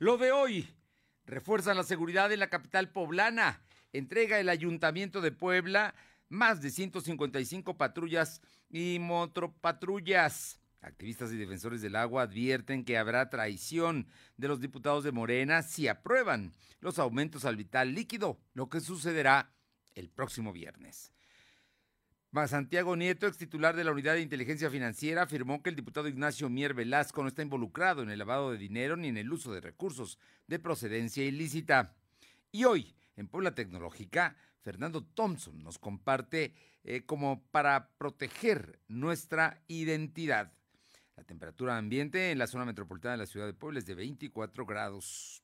Lo de hoy. Refuerzan la seguridad en la capital poblana. Entrega el Ayuntamiento de Puebla más de 155 patrullas y motopatrullas. Activistas y defensores del agua advierten que habrá traición de los diputados de Morena si aprueban los aumentos al vital líquido, lo que sucederá el próximo viernes. Santiago Nieto, ex titular de la Unidad de Inteligencia Financiera, afirmó que el diputado Ignacio Mier Velasco no está involucrado en el lavado de dinero ni en el uso de recursos de procedencia ilícita. Y hoy, en Puebla Tecnológica, Fernando Thompson nos comparte eh, como para proteger nuestra identidad. La temperatura ambiente en la zona metropolitana de la ciudad de Puebla es de 24 grados.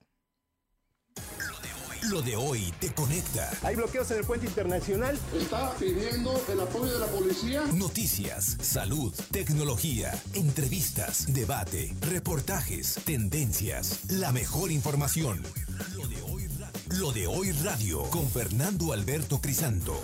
Lo de hoy te conecta. Hay bloqueos en el puente internacional. Está pidiendo el apoyo de la policía. Noticias, salud, tecnología, entrevistas, debate, reportajes, tendencias, la mejor información. Lo de hoy radio, Lo de hoy radio con Fernando Alberto Crisanto.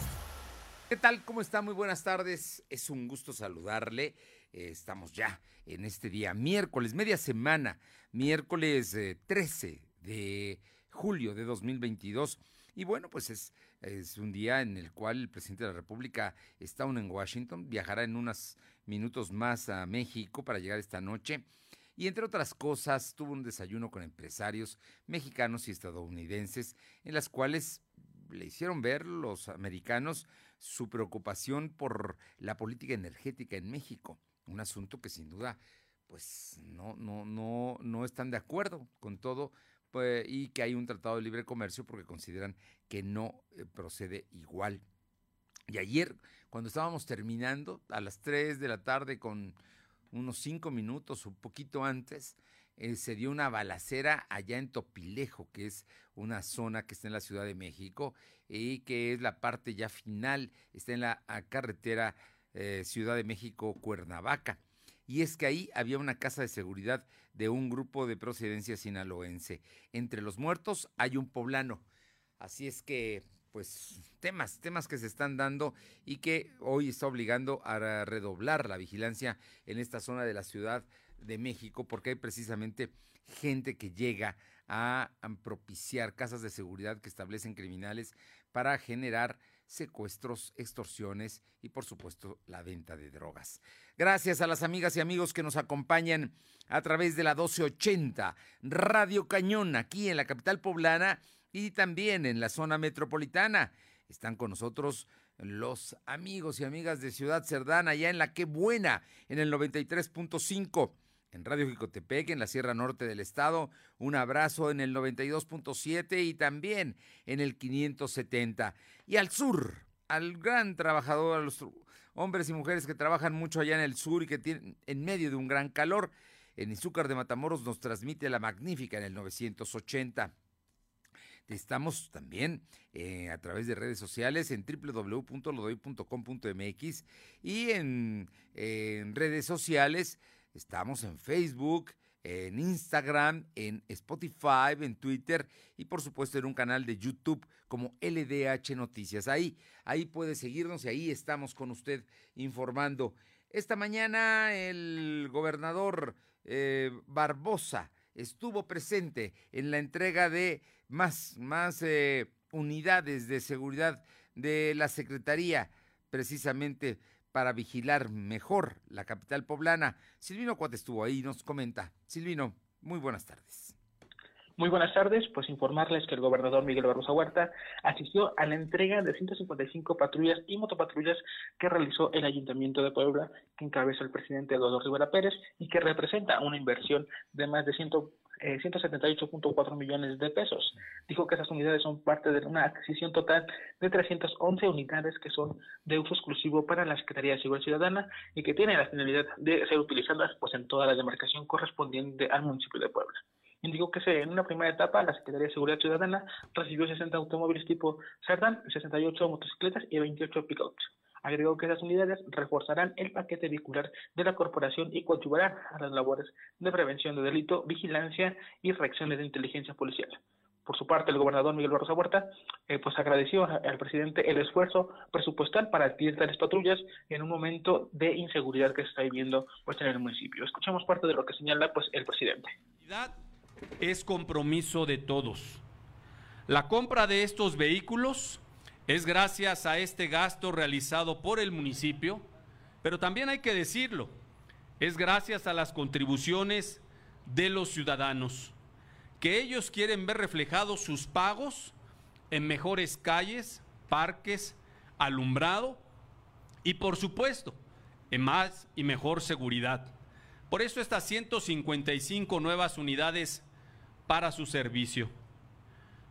¿Qué tal? ¿Cómo está? Muy buenas tardes. Es un gusto saludarle. Eh, estamos ya en este día, miércoles, media semana, miércoles 13 eh, de julio de 2022. Y bueno, pues es, es un día en el cual el presidente de la República está aún en Washington, viajará en unos minutos más a México para llegar esta noche. Y entre otras cosas, tuvo un desayuno con empresarios mexicanos y estadounidenses, en las cuales le hicieron ver los americanos su preocupación por la política energética en México un asunto que sin duda pues no, no, no, no están de acuerdo con todo y que hay un tratado de libre comercio porque consideran que no eh, procede igual. Y ayer, cuando estábamos terminando, a las 3 de la tarde con unos 5 minutos, un poquito antes, eh, se dio una balacera allá en Topilejo, que es una zona que está en la Ciudad de México y que es la parte ya final, está en la carretera eh, Ciudad de México, Cuernavaca. Y es que ahí había una casa de seguridad de un grupo de procedencia sinaloense. Entre los muertos hay un poblano. Así es que, pues, temas, temas que se están dando y que hoy está obligando a redoblar la vigilancia en esta zona de la Ciudad de México, porque hay precisamente gente que llega a propiciar casas de seguridad que establecen criminales para generar secuestros, extorsiones y por supuesto la venta de drogas. Gracias a las amigas y amigos que nos acompañan a través de la 1280 Radio Cañón aquí en la capital poblana y también en la zona metropolitana. Están con nosotros los amigos y amigas de Ciudad Cerdana, allá en la Que Buena, en el 93.5 en Radio Jicotepec, en la Sierra Norte del Estado. Un abrazo en el 92.7 y también en el 570. Y al sur, al gran trabajador, a los hombres y mujeres que trabajan mucho allá en el sur y que tienen en medio de un gran calor. En Izúcar de Matamoros nos transmite la magnífica en el 980. Estamos también eh, a través de redes sociales en www.lodoy.com.mx y en, en redes sociales Estamos en Facebook, en Instagram, en Spotify, en Twitter y por supuesto en un canal de YouTube como LDH Noticias. Ahí, ahí puede seguirnos y ahí estamos con usted informando. Esta mañana el gobernador eh, Barbosa estuvo presente en la entrega de más, más eh, unidades de seguridad de la Secretaría, precisamente para vigilar mejor la capital poblana. Silvino Cuate estuvo ahí y nos comenta. Silvino, muy buenas tardes. Muy buenas tardes, pues informarles que el gobernador Miguel Barroso Huerta asistió a la entrega de 155 patrullas y motopatrullas que realizó el Ayuntamiento de Puebla, que encabeza el presidente Eduardo Rivera Pérez y que representa una inversión de más de 100 eh, 178.4 millones de pesos. Dijo que esas unidades son parte de una adquisición total de 311 unidades que son de uso exclusivo para la Secretaría de Seguridad Ciudadana y que tienen la finalidad de ser utilizadas pues en toda la demarcación correspondiente al municipio de Puebla. Indicó que en una primera etapa la Secretaría de Seguridad Ciudadana recibió 60 automóviles tipo Cerdán, 68 motocicletas y 28 pickups. Agregó que esas unidades reforzarán el paquete vehicular de la corporación y contribuirán a las labores de prevención de delito, vigilancia y reacciones de inteligencia policial. Por su parte, el gobernador Miguel Barroso Huerta eh, pues agradeció al presidente el esfuerzo presupuestal para adquirir tales patrullas en un momento de inseguridad que se está viviendo pues, en el municipio. Escuchamos parte de lo que señala pues el presidente es compromiso de todos. La compra de estos vehículos es gracias a este gasto realizado por el municipio, pero también hay que decirlo, es gracias a las contribuciones de los ciudadanos, que ellos quieren ver reflejados sus pagos en mejores calles, parques, alumbrado y por supuesto en más y mejor seguridad. Por eso estas 155 nuevas unidades para su servicio.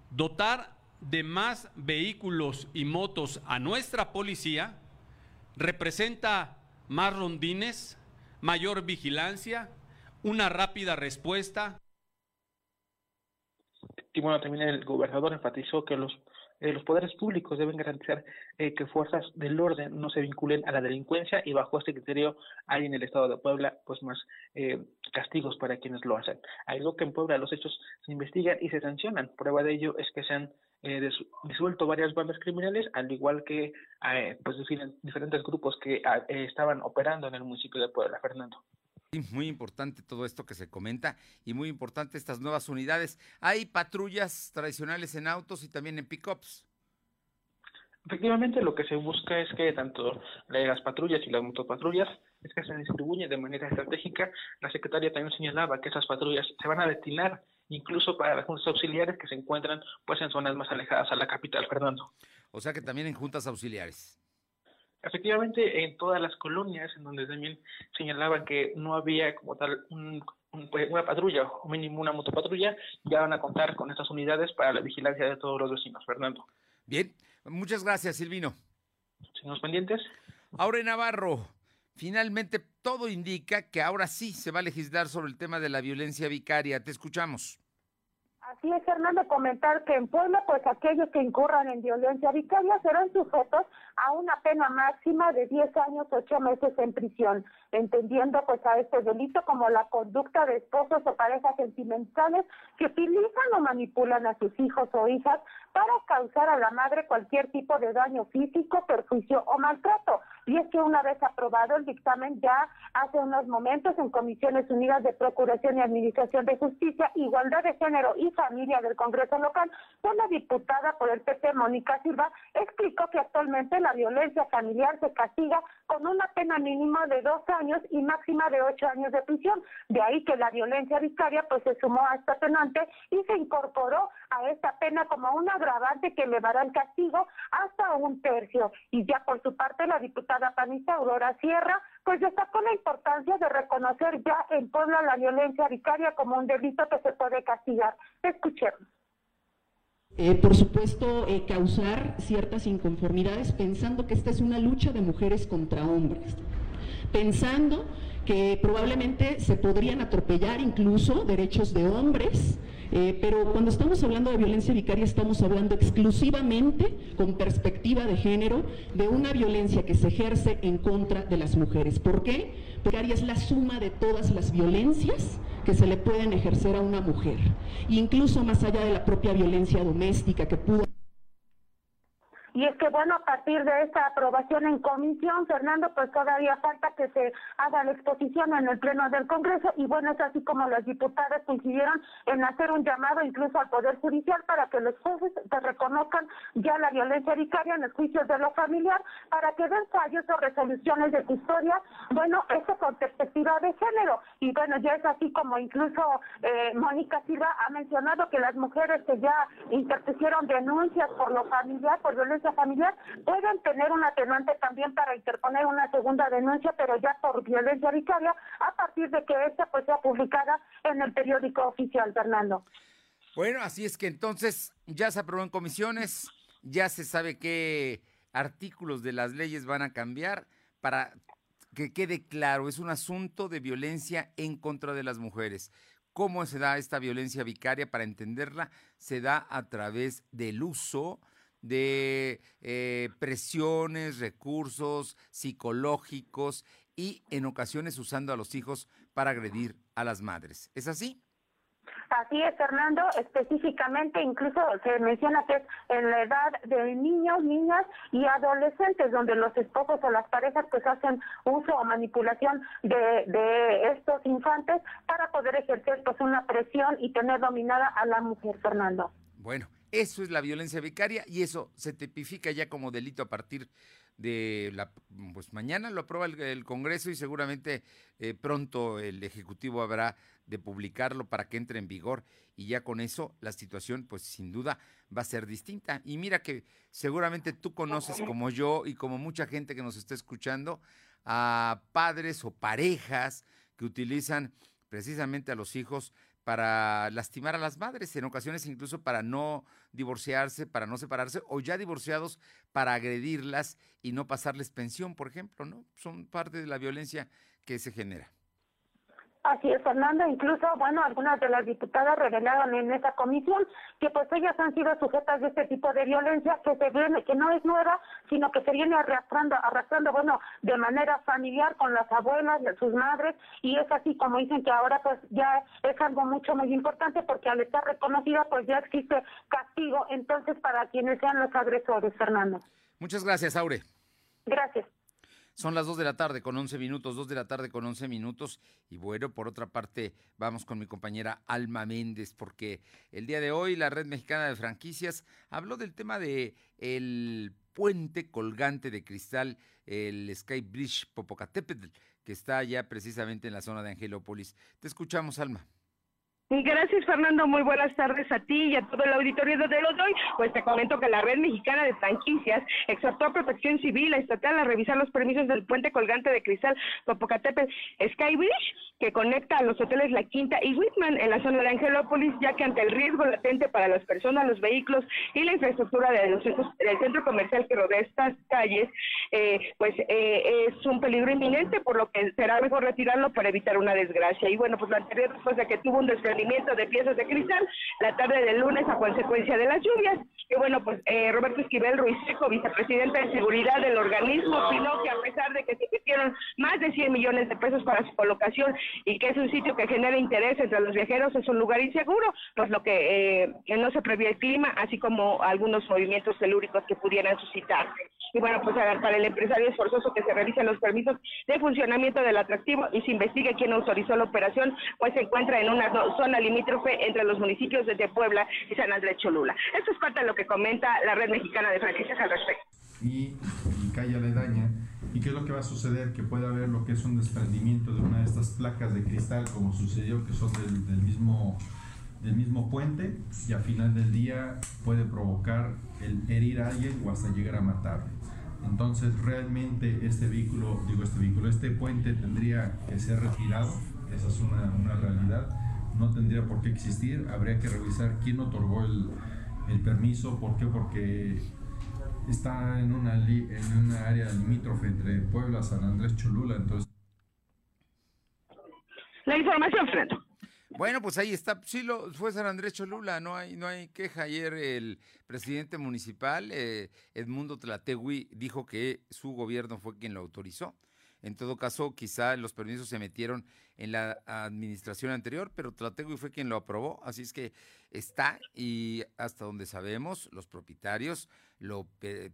Dotar de más vehículos y motos a nuestra policía representa más rondines, mayor vigilancia, una rápida respuesta. Y bueno, también el gobernador enfatizó que los eh, los poderes públicos deben garantizar eh, que fuerzas del orden no se vinculen a la delincuencia y bajo este criterio hay en el estado de Puebla pues más eh, castigos para quienes lo hacen. Algo que en Puebla los hechos se investigan y se sancionan. Prueba de ello es que se han disuelto varias bandas criminales, al igual que pues diferentes grupos que ah, estaban operando en el municipio de Puebla, Fernando. Muy importante todo esto que se comenta y muy importante estas nuevas unidades. Hay patrullas tradicionales en autos y también en pickups. Efectivamente, lo que se busca es que tanto las patrullas y las motopatrullas es que se distribuyen de manera estratégica. La secretaria también señalaba que esas patrullas se van a destinar incluso para las juntas auxiliares que se encuentran pues en zonas más alejadas a la capital, Fernando. O sea que también en juntas auxiliares. Efectivamente, en todas las colonias en donde también señalaban que no había como tal pues, una patrulla o mínimo una motopatrulla, ya van a contar con estas unidades para la vigilancia de todos los vecinos, Fernando. Bien, muchas gracias, Silvino. Seguimos pendientes. Ahora en Navarro, finalmente todo indica que ahora sí se va a legislar sobre el tema de la violencia vicaria. Te escuchamos. Así es, Fernando, comentar que en Puebla, pues aquellos que incurran en violencia vicaria serán sujetos a una pena máxima de 10 años, 8 meses en prisión, entendiendo pues a este delito como la conducta de esposos o parejas sentimentales que utilizan o manipulan a sus hijos o hijas para causar a la madre cualquier tipo de daño físico, perjuicio o maltrato. Y es que una vez aprobado el dictamen ya hace unos momentos en Comisiones Unidas de Procuración y Administración de Justicia, Igualdad de Género y Familia del Congreso Local, pues la diputada por el PP, Mónica Silva, explicó que actualmente la violencia familiar se castiga con una pena mínima de dos años y máxima de ocho años de prisión. De ahí que la violencia vicaria pues se sumó a esta penante y se incorporó a esta pena como un agravante que elevará el castigo hasta un tercio. Y ya por su parte la diputada panista Aurora Sierra pues destacó la importancia de reconocer ya en Puebla la violencia vicaria como un delito que se puede castigar. Escuchemos. Eh, por supuesto, eh, causar ciertas inconformidades pensando que esta es una lucha de mujeres contra hombres, pensando que probablemente se podrían atropellar incluso derechos de hombres, eh, pero cuando estamos hablando de violencia vicaria estamos hablando exclusivamente con perspectiva de género de una violencia que se ejerce en contra de las mujeres. ¿Por qué? Porque vicaria es la suma de todas las violencias que se le pueden ejercer a una mujer, incluso más allá de la propia violencia doméstica que pudo y es que, bueno, a partir de esta aprobación en comisión, Fernando, pues todavía falta que se haga la exposición en el Pleno del Congreso. Y bueno, es así como las diputadas coincidieron en hacer un llamado incluso al Poder Judicial para que los jueces se reconozcan ya la violencia vicaria en el juicio de lo familiar, para que den fallos o resoluciones de custodia, bueno, eso con perspectiva de género. Y bueno, ya es así como incluso eh, Mónica Silva ha mencionado que las mujeres que ya interpusieron denuncias por lo familiar, por violencia familiar pueden tener un atenuante también para interponer una segunda denuncia, pero ya por violencia vicaria, a partir de que esta pues sea publicada en el periódico oficial, Fernando. Bueno, así es que entonces ya se aprobó en comisiones, ya se sabe qué artículos de las leyes van a cambiar para que quede claro, es un asunto de violencia en contra de las mujeres. ¿Cómo se da esta violencia vicaria? Para entenderla, se da a través del uso de eh, presiones, recursos psicológicos y en ocasiones usando a los hijos para agredir a las madres. ¿Es así? Así es, Fernando, específicamente incluso se menciona que es en la edad de niños, niñas y adolescentes, donde los esposos o las parejas pues hacen uso o manipulación de, de estos infantes para poder ejercer pues una presión y tener dominada a la mujer, Fernando. Bueno, eso es la violencia vicaria y eso se tipifica ya como delito a partir de la pues mañana lo aprueba el, Congreso y seguramente eh, pronto el ejecutivo habrá de publicarlo para que entre en vigor y ya con eso la situación pues sin duda va a ser distinta. Y mira que seguramente tú conoces como yo y como mucha gente que nos está escuchando a padres o parejas que utilizan precisamente a los hijos para lastimar a las madres, en ocasiones incluso para no divorciarse, para no separarse, o ya divorciados para agredirlas y no pasarles pensión, por ejemplo, ¿no? Son parte de la violencia que se genera. Así es, Fernando. Incluso, bueno, algunas de las diputadas revelaron en esa comisión que pues ellas han sido sujetas de este tipo de violencia que se viene, que no es nueva, sino que se viene arrastrando, arrastrando, bueno, de manera familiar con las abuelas, sus madres, y es así como dicen que ahora pues ya es algo mucho muy importante porque al estar reconocida pues ya existe castigo entonces para quienes sean los agresores, Fernando. Muchas gracias, Aure. Gracias. Son las 2 de la tarde con 11 minutos, 2 de la tarde con 11 minutos. Y bueno, por otra parte, vamos con mi compañera Alma Méndez, porque el día de hoy la Red Mexicana de Franquicias habló del tema de el puente colgante de cristal, el Sky Bridge Popocatépetl, que está allá precisamente en la zona de Angelópolis. Te escuchamos, Alma. Gracias, Fernando. Muy buenas tardes a ti y a todo el auditorio de los doy. Pues te comento que la Red Mexicana de Franquicias exhortó a Protección Civil Estatal a revisar los permisos del puente colgante de cristal Popocatépetl Skybridge, que conecta a los hoteles La Quinta y Whitman en la zona de Angelópolis, ya que ante el riesgo latente para las personas, los vehículos y la infraestructura de los del centro comercial que rodea estas calles, eh, pues eh, es un peligro inminente, por lo que será mejor retirarlo para evitar una desgracia. Y bueno, pues lo anterior después de que tuvo un desprendimiento de piezas de cristal la tarde del lunes a consecuencia de las lluvias. Y bueno, pues eh, Roberto Esquivel Ruiz Seco, vicepresidente de seguridad del organismo, opinó que a pesar de que se invirtieron más de 100 millones de pesos para su colocación y que es un sitio que genera interés entre los viajeros, es un lugar inseguro, pues lo que eh, no se prevé el clima, así como algunos movimientos telúricos que pudieran suscitarse. Y bueno, pues para el empresario es forzoso que se revisen los permisos de funcionamiento del atractivo y se investigue quién autorizó la operación, pues se encuentra en una zona limítrofe entre los municipios de Puebla y San Andrés Cholula. Esto es parte de lo que comenta la Red Mexicana de Franquicias al respecto. Y, y calle aledaña. ¿Y qué es lo que va a suceder? Que puede haber lo que es un desprendimiento de una de estas placas de cristal, como sucedió, que son del, del mismo del mismo puente y al final del día puede provocar el herir a alguien o hasta llegar a matarlo. Entonces realmente este vehículo, digo este vehículo, este puente tendría que ser retirado, esa es una, una realidad, no tendría por qué existir, habría que revisar quién otorgó el, el permiso, ¿por qué? Porque está en una, en una área limítrofe entre Puebla, San Andrés, Cholula, entonces... La información, Fernando. Bueno, pues ahí está. Sí, lo, fue San Andrés Cholula, no hay, no hay queja. Ayer el presidente municipal, eh, Edmundo Tlategui, dijo que su gobierno fue quien lo autorizó. En todo caso, quizá los permisos se metieron en la administración anterior, pero Tlategui fue quien lo aprobó, así es que está y hasta donde sabemos, los propietarios lo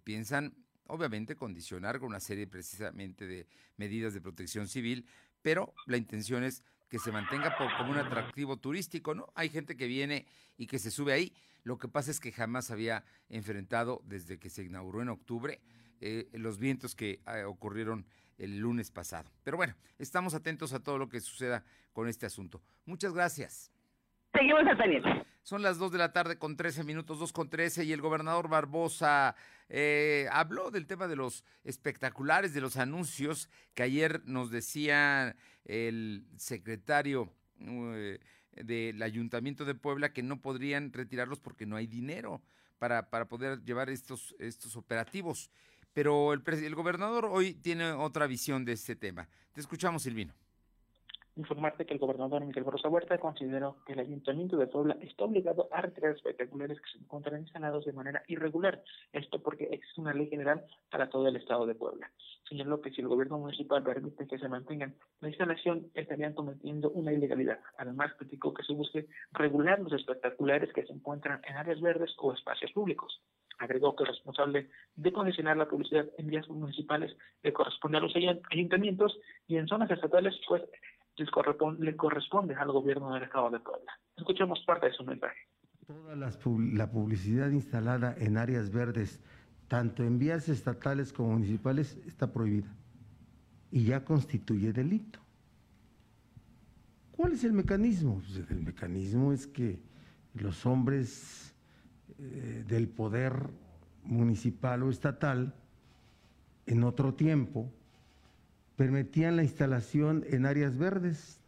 piensan, obviamente, condicionar con una serie precisamente de medidas de protección civil, pero la intención es que se mantenga como un atractivo turístico, ¿no? Hay gente que viene y que se sube ahí. Lo que pasa es que jamás había enfrentado, desde que se inauguró en octubre, eh, los vientos que eh, ocurrieron el lunes pasado. Pero bueno, estamos atentos a todo lo que suceda con este asunto. Muchas gracias. Seguimos al pendiente. Son las 2 de la tarde con 13 minutos, 2 con 13, y el gobernador Barbosa eh, habló del tema de los espectaculares, de los anuncios que ayer nos decía el secretario eh, del Ayuntamiento de Puebla que no podrían retirarlos porque no hay dinero para, para poder llevar estos, estos operativos. Pero el, el gobernador hoy tiene otra visión de este tema. Te escuchamos, Silvino. Informarte que el gobernador Miguel Barroso Huerta consideró que el Ayuntamiento de Puebla está obligado a retirar espectaculares que se encuentran instalados de manera irregular. Esto porque existe una ley general para todo el estado de Puebla. Señaló que si el gobierno municipal permite que se mantengan la instalación, estarían cometiendo una ilegalidad. Además, criticó que se busque regular los espectaculares que se encuentran en áreas verdes o espacios públicos. Agregó que el responsable de condicionar la publicidad en vías municipales le corresponde a los ayuntamientos y en zonas estatales, pues le corresponde al gobierno del Estado de Puebla. Escuchemos parte de su mensaje. Toda la publicidad instalada en áreas verdes, tanto en vías estatales como municipales, está prohibida y ya constituye delito. ¿Cuál es el mecanismo? Pues el mecanismo es que los hombres eh, del poder municipal o estatal en otro tiempo permitían la instalación en áreas verdes.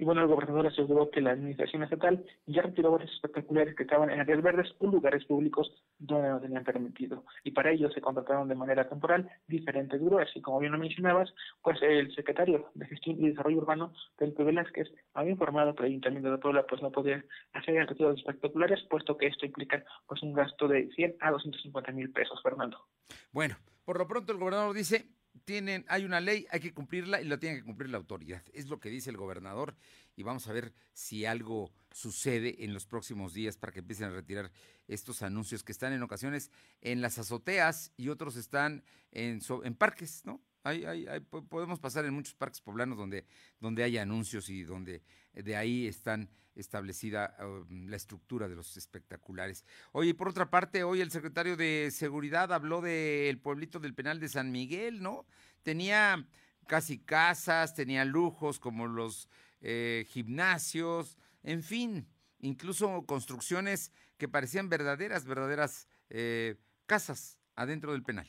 Y bueno, el gobernador aseguró que la administración estatal ya retiró varios espectaculares que estaban en áreas verdes o lugares públicos donde no tenían permitido. Y para ello se contrataron de manera temporal diferentes grúas. Y como bien lo mencionabas, pues el secretario de Gestión y Desarrollo Urbano, Felipe Velázquez, había informado que el Ayuntamiento de Puebla pues no podía hacer el retiro de espectaculares, puesto que esto implica pues un gasto de 100 a 250 mil pesos, Fernando. Bueno, por lo pronto el gobernador dice, tienen, hay una ley, hay que cumplirla y la tiene que cumplir la autoridad. Es lo que dice el gobernador y vamos a ver si algo sucede en los próximos días para que empiecen a retirar estos anuncios que están en ocasiones en las azoteas y otros están en, en parques, ¿no? Hay, hay, podemos pasar en muchos parques poblanos donde, donde hay anuncios y donde de ahí están establecida um, la estructura de los espectaculares. Oye, por otra parte, hoy el secretario de Seguridad habló del pueblito del penal de San Miguel, ¿no? Tenía casi casas, tenía lujos como los eh, gimnasios, en fin, incluso construcciones que parecían verdaderas, verdaderas eh, casas adentro del penal.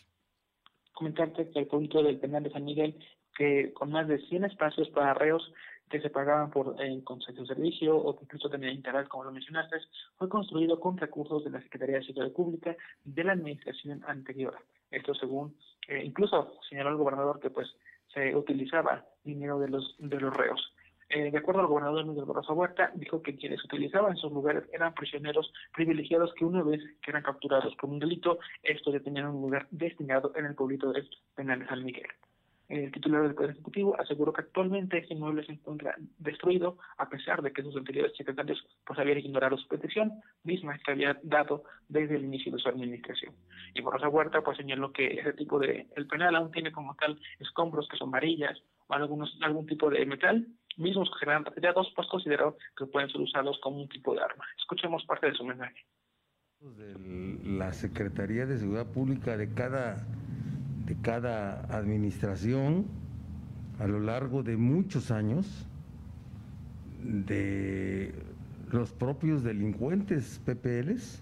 Comentarte que el pueblito del penal de San Miguel, que con más de 100 espacios para reos, que se pagaban por eh, de servicio o que incluso tenía interés, como lo mencionaste, fue construido con recursos de la Secretaría de Seguridad Pública de la administración anterior. Esto según, eh, incluso señaló el gobernador que pues se utilizaba dinero de los, de los reos. Eh, de acuerdo al gobernador Miguel Barroso Huerta, dijo que quienes utilizaban esos lugares eran prisioneros privilegiados que una vez que eran capturados por un delito, estos ya tenían un lugar destinado en el pueblito de penal de San Miguel. El titular del Poder Ejecutivo aseguró que actualmente ese inmueble se encuentra destruido, a pesar de que sus anteriores secretarios pues, habían ignorado su petición, misma que había dado desde el inicio de su administración. Y por esa Huerta pues, señaló que ese tipo de. El penal aún tiene como tal escombros que son varillas o algunos, algún tipo de metal, mismos que serán retirados, pues consideró que pueden ser usados como un tipo de arma. Escuchemos parte de su mensaje. la Secretaría de Seguridad Pública de cada de cada administración a lo largo de muchos años de los propios delincuentes PPLs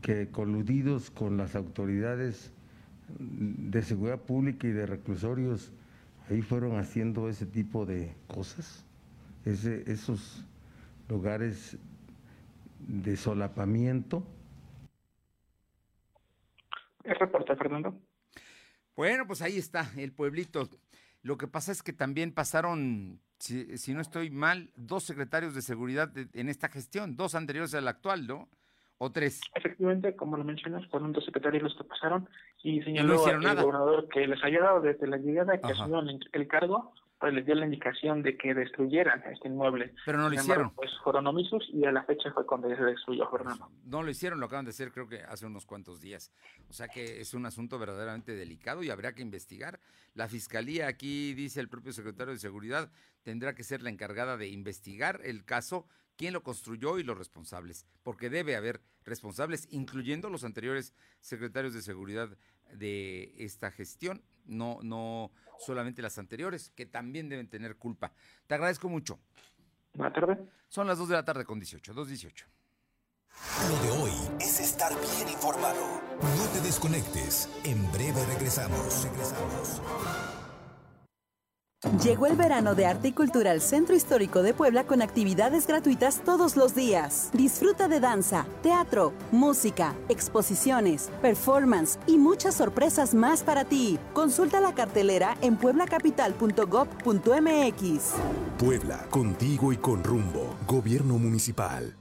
que coludidos con las autoridades de seguridad pública y de reclusorios ahí fueron haciendo ese tipo de cosas, esos lugares de solapamiento. ¿Es reporte, Fernando? Bueno, pues ahí está, el pueblito. Lo que pasa es que también pasaron, si, no estoy mal, dos secretarios de seguridad en esta gestión, dos anteriores al actual, ¿no? ¿O tres? Efectivamente, como lo mencionas, fueron dos secretarios los que pasaron y señaló el gobernador que les había dado desde la llegada que asumieron el cargo pues les dio la indicación de que destruyeran este inmueble. Pero no lo hicieron. Pues fueron omisos y a la fecha fue cuando se destruyó Fernando. No lo hicieron, lo acaban de hacer creo que hace unos cuantos días. O sea que es un asunto verdaderamente delicado y habría que investigar. La fiscalía, aquí dice el propio secretario de Seguridad, tendrá que ser la encargada de investigar el caso, quién lo construyó y los responsables, porque debe haber responsables, incluyendo los anteriores secretarios de Seguridad de esta gestión, no, no solamente las anteriores, que también deben tener culpa. Te agradezco mucho. Buenas tardes. Son las 2 de la tarde con 18, 2.18. Lo de hoy es estar bien informado. No te desconectes. En breve regresamos. Regresamos. Llegó el verano de arte y cultura al Centro Histórico de Puebla con actividades gratuitas todos los días. Disfruta de danza, teatro, música, exposiciones, performance y muchas sorpresas más para ti. Consulta la cartelera en pueblacapital.gov.mx. Puebla, contigo y con rumbo. Gobierno Municipal.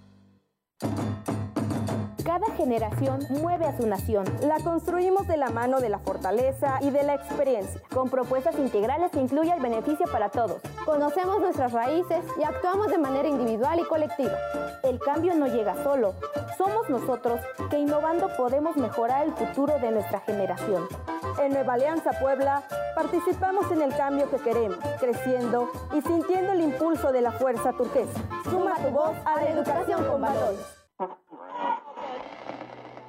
Cada generación mueve a su nación. La construimos de la mano de la fortaleza y de la experiencia, con propuestas integrales que incluyen el beneficio para todos. Conocemos nuestras raíces y actuamos de manera individual y colectiva. El cambio no llega solo. Somos nosotros que innovando podemos mejorar el futuro de nuestra generación. En Nueva Alianza Puebla participamos en el cambio que queremos, creciendo y sintiendo el impulso de la fuerza turquesa. Suma tu voz a la educación con valores.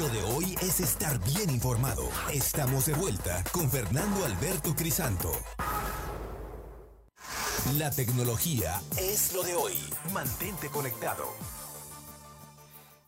Lo de hoy es estar bien informado. Estamos de vuelta con Fernando Alberto Crisanto. La tecnología es lo de hoy. Mantente conectado.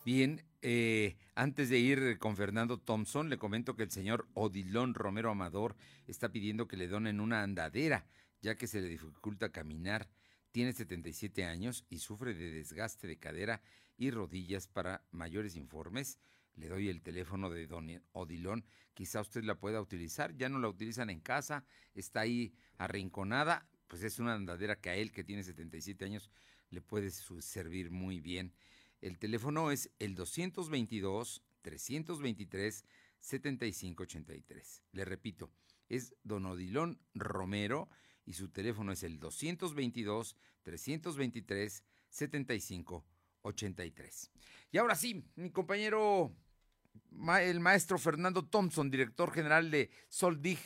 Bien, eh, antes de ir con Fernando Thompson, le comento que el señor Odilón Romero Amador está pidiendo que le donen una andadera, ya que se le dificulta caminar. Tiene 77 años y sufre de desgaste de cadera y rodillas. Para mayores informes, le doy el teléfono de Don Odilón. Quizá usted la pueda utilizar. Ya no la utilizan en casa, está ahí arrinconada. Pues es una andadera que a él, que tiene 77 años, le puede servir muy bien. El teléfono es el 222-323-7583. Le repito, es Don Odilón Romero y su teléfono es el 222-323-7583. Y ahora sí, mi compañero, el maestro Fernando Thompson, director general de Soldig,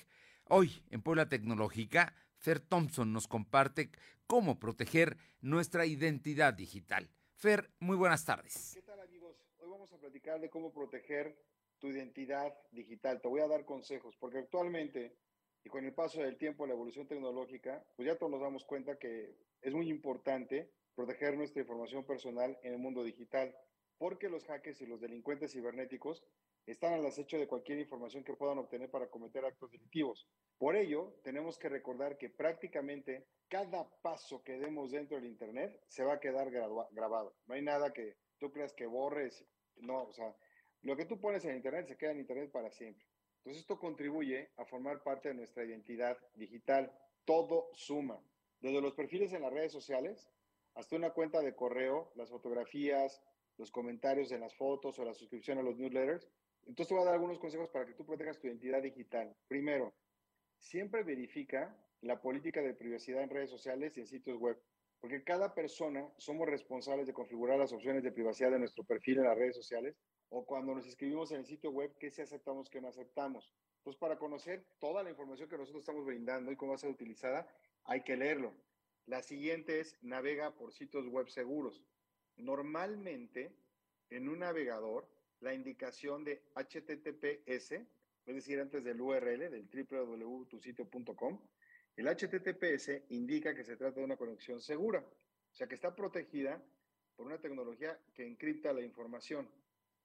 hoy en Puebla Tecnológica, Fer Thompson nos comparte cómo proteger nuestra identidad digital. Fer, muy buenas tardes. ¿Qué tal amigos? Hoy vamos a platicar de cómo proteger tu identidad digital. Te voy a dar consejos, porque actualmente y con el paso del tiempo, la evolución tecnológica, pues ya todos nos damos cuenta que es muy importante proteger nuestra información personal en el mundo digital, porque los hackers y los delincuentes cibernéticos están al acecho de cualquier información que puedan obtener para cometer actos delictivos. Por ello, tenemos que recordar que prácticamente cada paso que demos dentro del Internet se va a quedar grabado. No hay nada que tú creas que borres. No, o sea, lo que tú pones en Internet se queda en Internet para siempre. Entonces esto contribuye a formar parte de nuestra identidad digital. Todo suma. Desde los perfiles en las redes sociales hasta una cuenta de correo, las fotografías, los comentarios en las fotos o la suscripción a los newsletters. Entonces te voy a dar algunos consejos para que tú protejas tu identidad digital. Primero, siempre verifica la política de privacidad en redes sociales y en sitios web, porque cada persona somos responsables de configurar las opciones de privacidad de nuestro perfil en las redes sociales o cuando nos inscribimos en el sitio web, qué sí aceptamos, qué no aceptamos. Entonces, para conocer toda la información que nosotros estamos brindando y cómo va a ser utilizada, hay que leerlo. La siguiente es navega por sitios web seguros. Normalmente, en un navegador, la indicación de HTTPS, es decir, antes del URL, del www.tusitio.com, el HTTPS indica que se trata de una conexión segura, o sea que está protegida por una tecnología que encripta la información.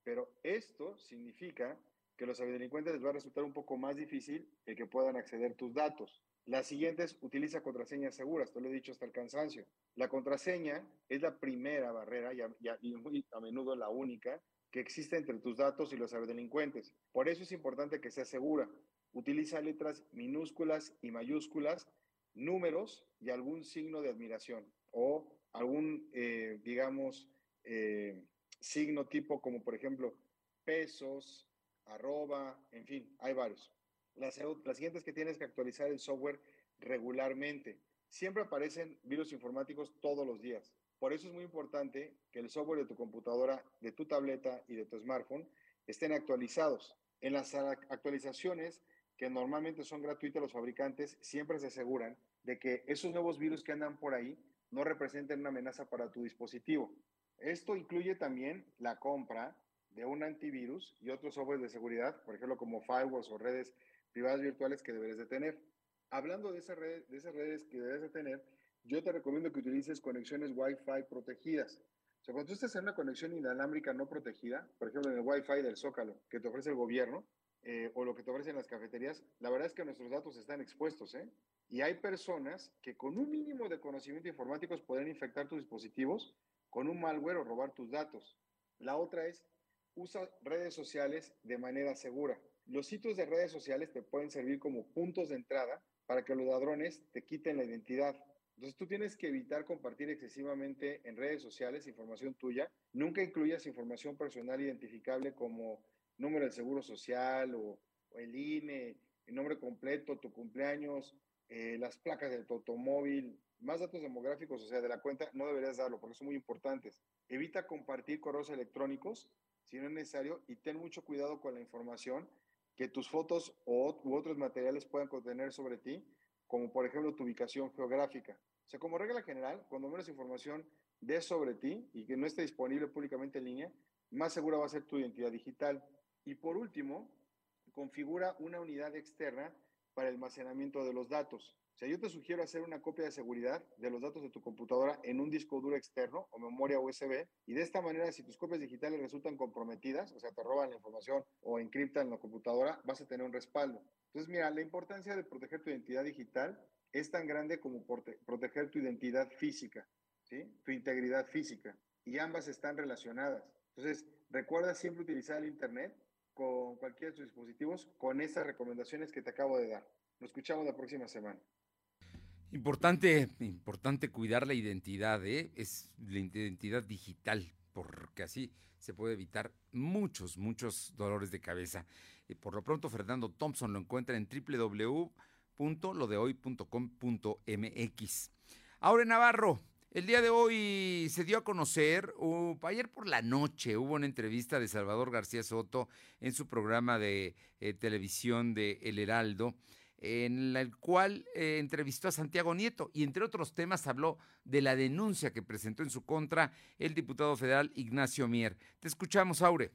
Pero esto significa que los ciberdelincuentes les va a resultar un poco más difícil el que puedan acceder tus datos. La siguiente es utiliza contraseñas seguras, te lo he dicho hasta el cansancio. La contraseña es la primera barrera y a, y a menudo la única que existe entre tus datos y los ciberdelincuentes. Por eso es importante que sea segura. Utiliza letras minúsculas y mayúsculas, números y algún signo de admiración o algún, eh, digamos, eh, signo tipo como por ejemplo pesos, arroba, en fin, hay varios. Las, las siguientes que tienes que actualizar el software regularmente. Siempre aparecen virus informáticos todos los días. Por eso es muy importante que el software de tu computadora, de tu tableta y de tu smartphone estén actualizados. En las actualizaciones que normalmente son gratuitas, los fabricantes siempre se aseguran de que esos nuevos virus que andan por ahí no representen una amenaza para tu dispositivo. Esto incluye también la compra de un antivirus y otros software de seguridad, por ejemplo, como firewalls o redes privadas virtuales que deberes de tener. Hablando de esas redes, de esas redes que debes de tener, yo te recomiendo que utilices conexiones Wi-Fi protegidas. O sea, cuando tú estés en una conexión inalámbrica no protegida, por ejemplo, en el Wi-Fi del Zócalo que te ofrece el gobierno eh, o lo que te ofrecen las cafeterías, la verdad es que nuestros datos están expuestos, ¿eh? Y hay personas que con un mínimo de conocimiento informático pueden infectar tus dispositivos con un malware o robar tus datos. La otra es, usa redes sociales de manera segura. Los sitios de redes sociales te pueden servir como puntos de entrada para que los ladrones te quiten la identidad. Entonces tú tienes que evitar compartir excesivamente en redes sociales información tuya. Nunca incluyas información personal identificable como número del seguro social o, el INE, el nombre completo, tu cumpleaños, eh, las placas de tu automóvil, más datos demográficos, o sea, de la cuenta, no deberías darlo porque son muy importantes. Evita compartir correos electrónicos si no es necesario y ten mucho cuidado con la información que tus fotos o, u otros materiales puedan contener sobre ti, como por ejemplo tu ubicación geográfica. O sea, como regla general, cuando menos información des sobre ti y que no esté disponible públicamente en línea, más segura va a ser tu identidad digital. Y por último, configura una unidad externa para el almacenamiento de los datos. Sea, yo te sugiero hacer una copia de seguridad de los datos de tu computadora en un disco duro externo o memoria USB y de esta manera si tus copias digitales resultan comprometidas, o sea, te roban la información o encriptan la computadora, vas a tener un respaldo. Entonces, mira, la importancia de proteger tu identidad digital es tan grande como proteger tu identidad física, ¿sí? Tu integridad física y ambas están relacionadas. Entonces, recuerda siempre utilizar el Internet con cualquiera de tus dispositivos con esas recomendaciones que te acabo de dar. Nos escuchamos la próxima semana. Importante, importante cuidar la identidad, ¿eh? es la identidad digital, porque así se puede evitar muchos, muchos dolores de cabeza. Y por lo pronto, Fernando Thompson lo encuentra en www.lodehoy.com.mx. Ahora Navarro, el día de hoy se dio a conocer, ayer por la noche hubo una entrevista de Salvador García Soto en su programa de eh, televisión de El Heraldo, en el cual eh, entrevistó a Santiago Nieto y entre otros temas habló de la denuncia que presentó en su contra el diputado federal Ignacio Mier. Te escuchamos, Aure.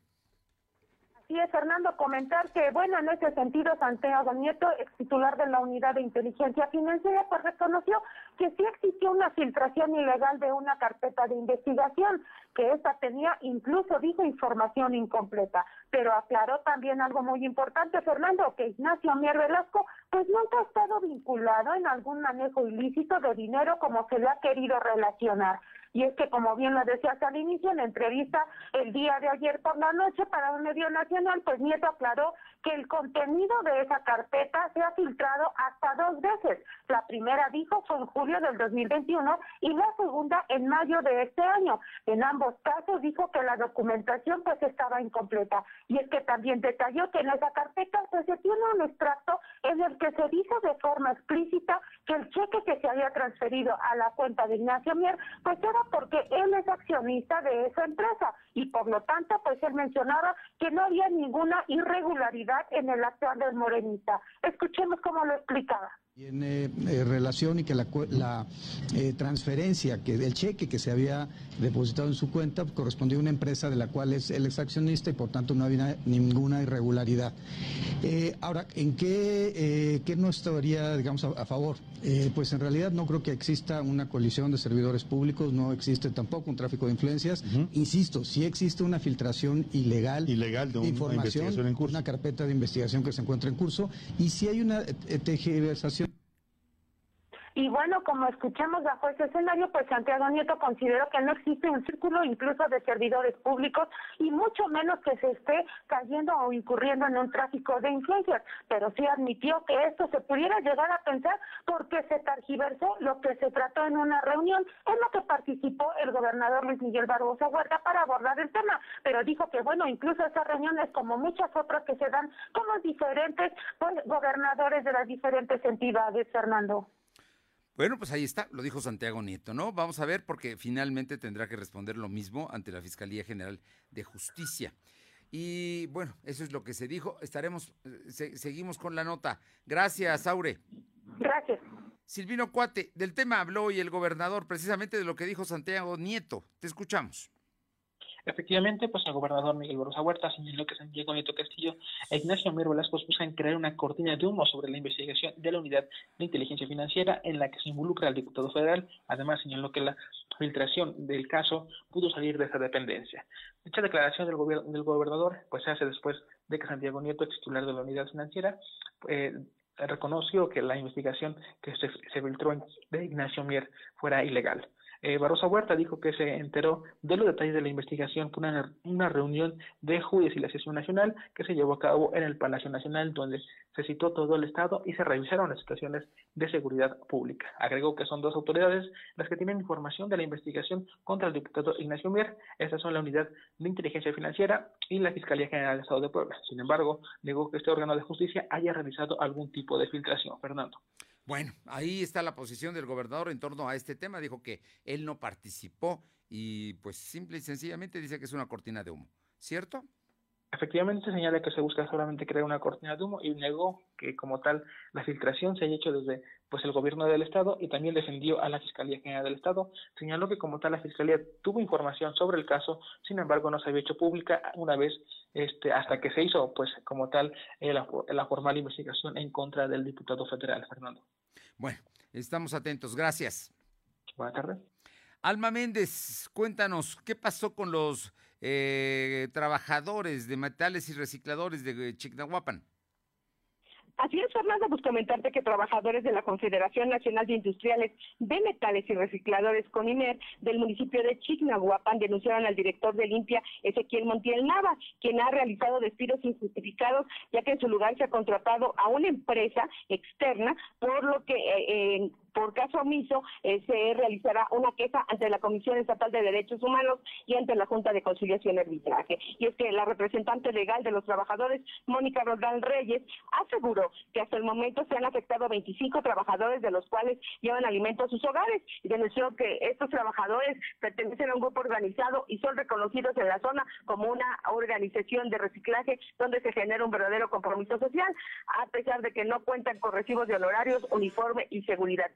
Sí, es, Fernando, comentar que, bueno, en ese sentido, Santiago Nieto, ex titular de la Unidad de Inteligencia Financiera, pues reconoció que sí existió una filtración ilegal de una carpeta de investigación, que esta tenía, incluso dijo, información incompleta. Pero aclaró también algo muy importante, Fernando, que Ignacio Mier Velasco, pues nunca ha estado vinculado en algún manejo ilícito de dinero como se le ha querido relacionar. Y es que, como bien lo decías al inicio, en la entrevista el día de ayer por la noche para un medio nacional, pues Nieto aclaró que el contenido de esa carpeta se ha filtrado hasta dos veces. La primera, dijo, fue en julio del 2021 y la segunda en mayo de este año. En ambos casos dijo que la documentación pues estaba incompleta. Y es que también detalló que en esa carpeta pues, se tiene un extracto en el que se dice de forma explícita que el cheque que se había transferido a la cuenta de Ignacio Mier pues era porque él es accionista de esa empresa y por lo tanto pues él mencionaba que no había ninguna irregularidad en el actual del morenista. Escuchemos cómo lo explicaba. Tiene eh, relación y que la, la eh, transferencia, que el cheque que se había depositado en su cuenta correspondía a una empresa de la cual es el exaccionista y por tanto no había ninguna irregularidad. Eh, ahora, ¿en qué, qué no estaría, digamos, a, favor? pues en realidad no creo que exista una colisión de servidores públicos, no existe tampoco un tráfico de influencias. Insisto, sí existe una filtración ilegal, ilegal de, información, una, en una carpeta de investigación que se encuentra en curso y si hay una tergiversación y bueno, como escuchamos bajo ese escenario, pues Santiago Nieto consideró que no existe un círculo incluso de servidores públicos y mucho menos que se esté cayendo o incurriendo en un tráfico de influencias, pero sí admitió que esto se pudiera llegar a pensar porque se targiversó lo que se trató en una reunión en la que participó el gobernador Luis Miguel Barbosa Huerta para abordar el tema, pero dijo que bueno, incluso esas reuniones como muchas otras que se dan con los diferentes pues, gobernadores de las diferentes entidades, Fernando. Bueno, pues ahí está, lo dijo Santiago Nieto, ¿no? Vamos a ver porque finalmente tendrá que responder lo mismo ante la Fiscalía General de Justicia. Y bueno, eso es lo que se dijo. Estaremos, eh, seguimos con la nota. Gracias, Aure. Gracias. Silvino Cuate, del tema habló hoy el gobernador precisamente de lo que dijo Santiago Nieto. Te escuchamos. Efectivamente, pues el gobernador Miguel Barroso Huerta señaló que San Diego Nieto Castillo e Ignacio Mir Velasco buscan crear una cortina de humo sobre la investigación de la unidad de inteligencia financiera en la que se involucra al diputado federal. Además, señaló que la filtración del caso pudo salir de esa dependencia. Dicha declaración del, del gobernador pues se hace después de que Santiago Nieto, titular de la unidad financiera, eh, reconoció que la investigación que se, se filtró de Ignacio Mier fuera ilegal. Eh, Barroso Huerta dijo que se enteró de los detalles de la investigación por una, reunión de sesión nacional que se llevó a cabo en el Palacio Nacional, donde se citó todo el Estado y se revisaron las situaciones de seguridad pública. Agregó que son dos autoridades las que tienen información de la investigación contra el diputado Ignacio Mier. Estas son la Unidad de Inteligencia Financiera y la Fiscalía General del Estado de Puebla. Sin embargo, negó que este órgano de justicia haya realizado algún tipo de filtración. Fernando. Bueno, ahí está la posición del gobernador en torno a este tema. Dijo que él no participó y pues simple y sencillamente dice que es una cortina de humo. ¿Cierto? Efectivamente señala que se busca solamente crear una cortina de humo y negó que como tal la filtración se haya hecho desde pues el gobierno del estado y también defendió a la Fiscalía General del Estado. Señaló que como tal la Fiscalía tuvo información sobre el caso, sin embargo no se había hecho pública una vez este hasta que se hizo pues como tal eh, la, la formal investigación en contra del diputado federal Fernando. Bueno, estamos atentos. Gracias. Buenas tardes. Alma Méndez, cuéntanos, ¿qué pasó con los eh, trabajadores de metales y recicladores de Chignahuapan? Así es, Fernando, pues comentarte que trabajadores de la Confederación Nacional de Industriales de Metales y Recicladores CONIMER del municipio de Chignahuapan denunciaron al director de Limpia, Ezequiel Montiel Nava, quien ha realizado despidos injustificados, ya que en su lugar se ha contratado a una empresa externa, por lo que eh, por caso omiso, eh, se realizará una queja ante la Comisión Estatal de Derechos Humanos y ante la Junta de Conciliación y Arbitraje. Y es que la representante legal de los trabajadores, Mónica Rodal Reyes, aseguró que hasta el momento se han afectado 25 trabajadores, de los cuales llevan alimento a sus hogares, y denunció que estos trabajadores pertenecen a un grupo organizado y son reconocidos en la zona como una organización de reciclaje donde se genera un verdadero compromiso social, a pesar de que no cuentan con recibos de honorarios, uniforme y seguridad.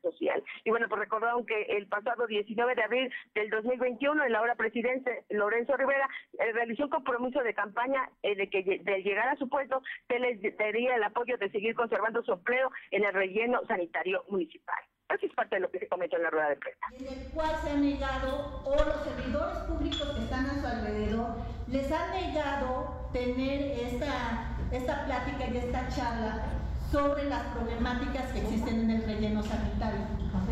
Y bueno, pues recordaron que el pasado 19 de abril del 2021, en la hora presidente Lorenzo Rivera eh, realizó un compromiso de campaña eh, de que de llegar a su puesto se les daría el apoyo de seguir conservando su empleo en el relleno sanitario municipal. Eso es parte de lo que se comentó en la rueda de prensa. En el cual se han negado, o los servidores públicos que están a su alrededor, les han negado tener esta, esta plática y esta charla sobre las problemáticas que existen en el relleno sanitario.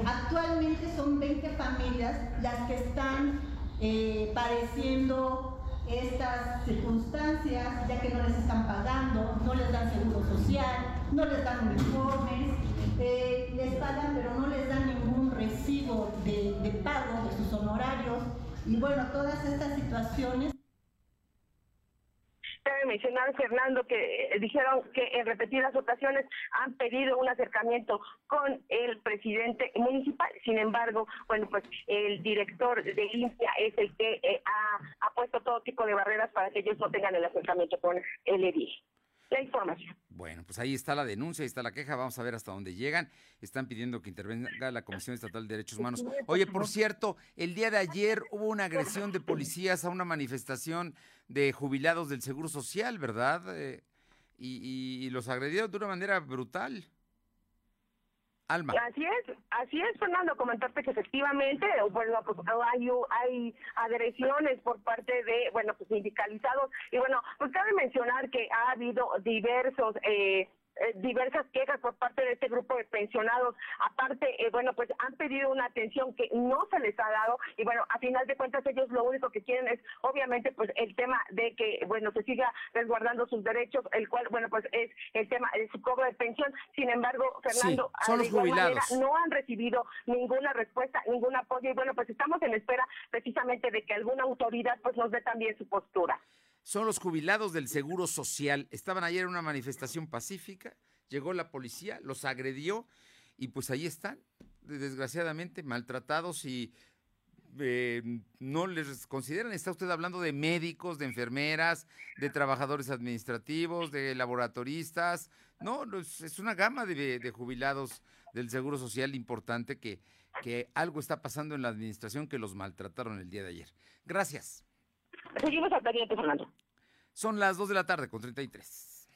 Actualmente son 20 familias las que están eh, padeciendo estas circunstancias, ya que no les están pagando, no les dan seguro social, no les dan uniformes, eh, les pagan pero no les dan ningún recibo de, de pago de sus honorarios. Y bueno, todas estas situaciones mencionar, Fernando, que eh, dijeron que en repetidas ocasiones han pedido un acercamiento con el presidente municipal. Sin embargo, bueno, pues el director de Limpia es el que eh, ha, puesto todo tipo de barreras para que ellos no tengan el acercamiento con el edil la información. Bueno, pues ahí está la denuncia, ahí está la queja, vamos a ver hasta dónde llegan. Están pidiendo que intervenga la Comisión Estatal de Derechos Humanos. Oye, por cierto, el día de ayer hubo una agresión de policías a una manifestación de jubilados del Seguro Social, ¿verdad? Eh, y los agredieron de una manera brutal. Alma. Así es, así es, Fernando, comentarte que efectivamente, bueno, pues hay, hay agresiones por parte de, bueno, pues sindicalizados, y bueno, pues cabe mencionar que ha habido diversos eh, eh, diversas quejas por parte de este grupo de pensionados. Aparte, eh, bueno, pues han pedido una atención que no se les ha dado y bueno, a final de cuentas ellos lo único que quieren es obviamente pues el tema de que, bueno, se siga resguardando sus derechos, el cual, bueno, pues es el tema de su cobro de pensión. Sin embargo, Fernando, no han recibido ninguna respuesta, ningún apoyo y bueno, pues estamos en espera precisamente de que alguna autoridad pues nos dé también su postura son los jubilados del Seguro Social. Estaban ayer en una manifestación pacífica, llegó la policía, los agredió y pues ahí están, desgraciadamente, maltratados y eh, no les consideran. Está usted hablando de médicos, de enfermeras, de trabajadores administrativos, de laboratoristas. No, es una gama de, jubilados del Seguro Social importante que, que algo está pasando en la administración que los maltrataron el día de ayer. Gracias. Seguimos al pendiente, Fernando. Son las 2 de la tarde con 33.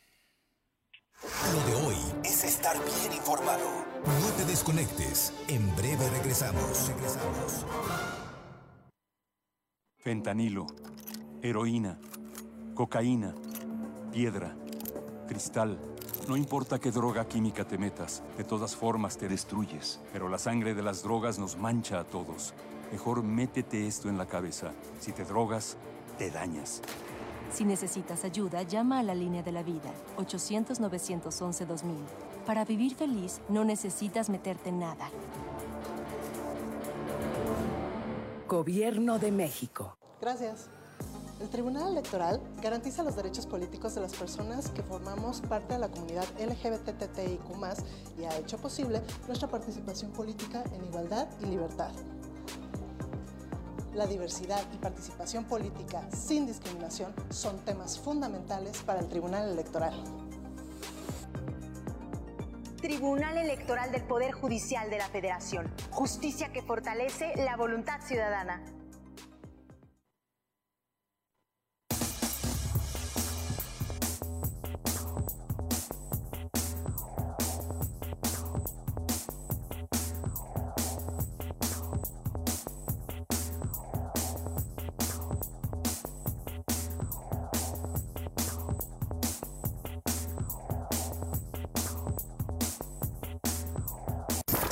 Lo de hoy es estar bien informado. No te desconectes. En breve regresamos. Regresamos. Fentanilo, heroína, cocaína, piedra, cristal. No importa qué droga química te metas, de todas formas te destruyes. Pero la sangre de las drogas nos mancha a todos. Mejor métete esto en la cabeza. Si te drogas, te dañas. Si necesitas ayuda, llama a la línea de la vida, 800-911-2000. Para vivir feliz, no necesitas meterte en nada. Gobierno de México. Gracias. El Tribunal Electoral garantiza los derechos políticos de las personas que formamos parte de la comunidad LGBTTIQ y ha hecho posible nuestra participación política en igualdad y libertad la diversidad y participación política sin discriminación son temas fundamentales para el Tribunal Electoral. Tribunal Electoral del Poder Judicial de la Federación. Justicia que fortalece la voluntad ciudadana.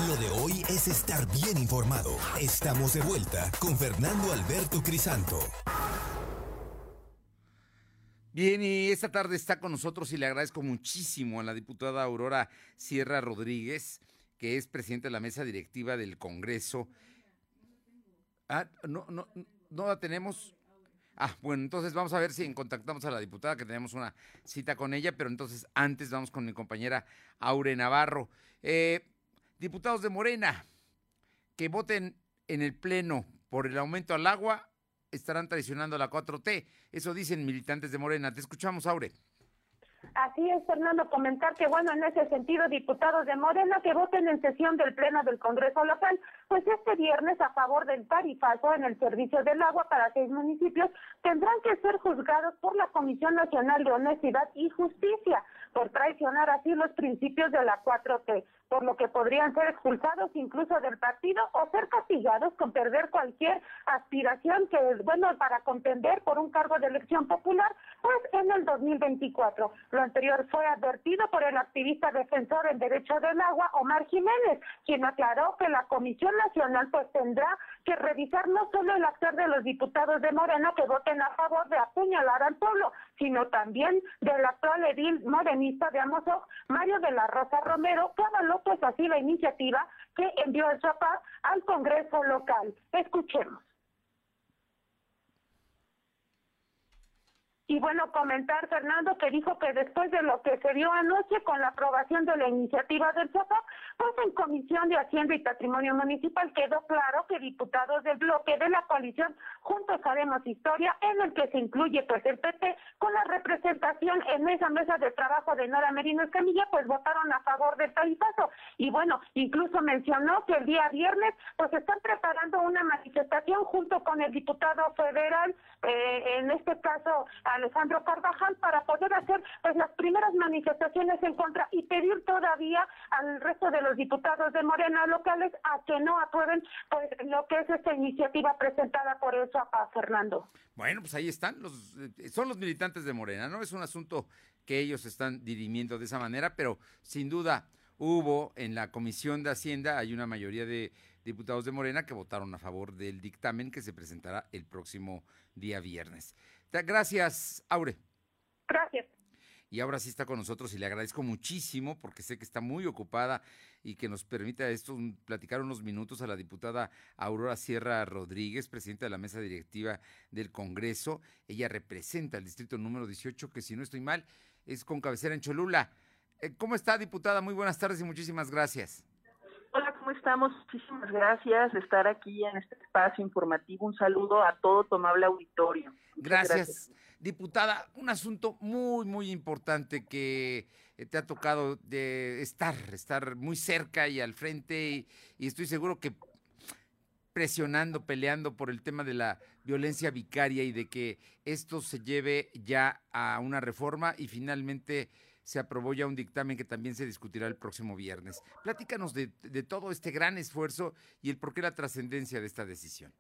De hoy es estar bien informado. Estamos de vuelta con Fernando Alberto Crisanto. Bien, y esta tarde está con nosotros y le agradezco muchísimo a la diputada Aurora Sierra Rodríguez, que es presidenta de la mesa directiva del Congreso. Ah, no, no, no la tenemos. Ah, bueno, entonces vamos a ver si contactamos a la diputada, que tenemos una cita con ella, pero entonces antes vamos con mi compañera Aure Navarro. Eh, Diputados de Morena que voten en el Pleno por el aumento al agua estarán traicionando la 4T. Eso dicen militantes de Morena. Te escuchamos, Aure. Así es, Fernando, comentar que, bueno, en ese sentido, diputados de Morena que voten en sesión del Pleno del Congreso local, pues este viernes a favor del tarifazo en el servicio del agua para seis municipios tendrán que ser juzgados por la Comisión Nacional de Honestidad y Justicia por traicionar así los principios de la 4T por lo que podrían ser expulsados incluso del partido o ser castigados con perder cualquier aspiración que, bueno, para contender por un cargo de elección popular, pues en el 2024. Lo anterior fue advertido por el activista defensor del derecho del agua, Omar Jiménez, quien aclaró que la Comisión Nacional pues tendrá que revisar no solo el actor de los diputados de Morena que voten a favor de apuñalar al pueblo, sino también del actual edil morenista de Amozoc, Mario de la Rosa Romero, que avaló pues así la iniciativa que envió el SAPA al Congreso local. Escuchemos. Y bueno, comentar, Fernando, que dijo que después de lo que se dio anoche con la aprobación de la iniciativa del SOPA, pues en Comisión de Hacienda y Patrimonio Municipal quedó claro que diputados del bloque de la coalición Juntos Haremos Historia, en el que se incluye pues el PP, con la representación en esa mesa de trabajo de Nora Merino Escamilla, pues votaron a favor del tarifazo. Y bueno, incluso mencionó que el día viernes pues están preparando una manifestación junto con el diputado federal, eh, en este caso, Alejandro Carvajal para poder hacer pues las primeras manifestaciones en contra y pedir todavía al resto de los diputados de Morena locales a que no aprueben pues lo que es esta iniciativa presentada por el SAPA, Fernando. Bueno, pues ahí están, los, eh, son los militantes de Morena, ¿no? Es un asunto que ellos están dirimiendo de esa manera, pero sin duda hubo en la Comisión de Hacienda, hay una mayoría de diputados de Morena que votaron a favor del dictamen que se presentará el próximo día viernes. Gracias, Aure. Gracias. Y ahora sí está con nosotros y le agradezco muchísimo porque sé que está muy ocupada y que nos permita esto platicar unos minutos a la diputada Aurora Sierra Rodríguez, presidenta de la mesa directiva del Congreso. Ella representa el distrito número 18, que si no estoy mal, es con cabecera en Cholula. Eh, ¿Cómo está, diputada? Muy buenas tardes y muchísimas gracias. Hola, ¿cómo estamos? Muchísimas gracias de estar aquí en este espacio informativo. Un saludo a todo tu amable auditorio. Gracias. Diputada, un asunto muy, muy importante que eh, te ha tocado de estar, estar muy cerca y al frente y estoy seguro que presionando, peleando por el tema de la violencia vicaria y de que esto se lleve ya a una reforma y finalmente se aprobó ya un dictamen que también se discutirá el próximo viernes. Platícanos de, todo este gran esfuerzo y el por qué la trascendencia de esta decisión.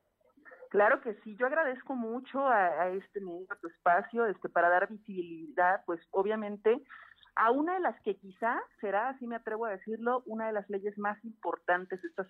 Claro que sí, yo agradezco mucho a, este medio, a tu espacio, este, para dar visibilidad, pues obviamente a una de las que quizá será, así me atrevo a decirlo, una de las leyes más importantes de esta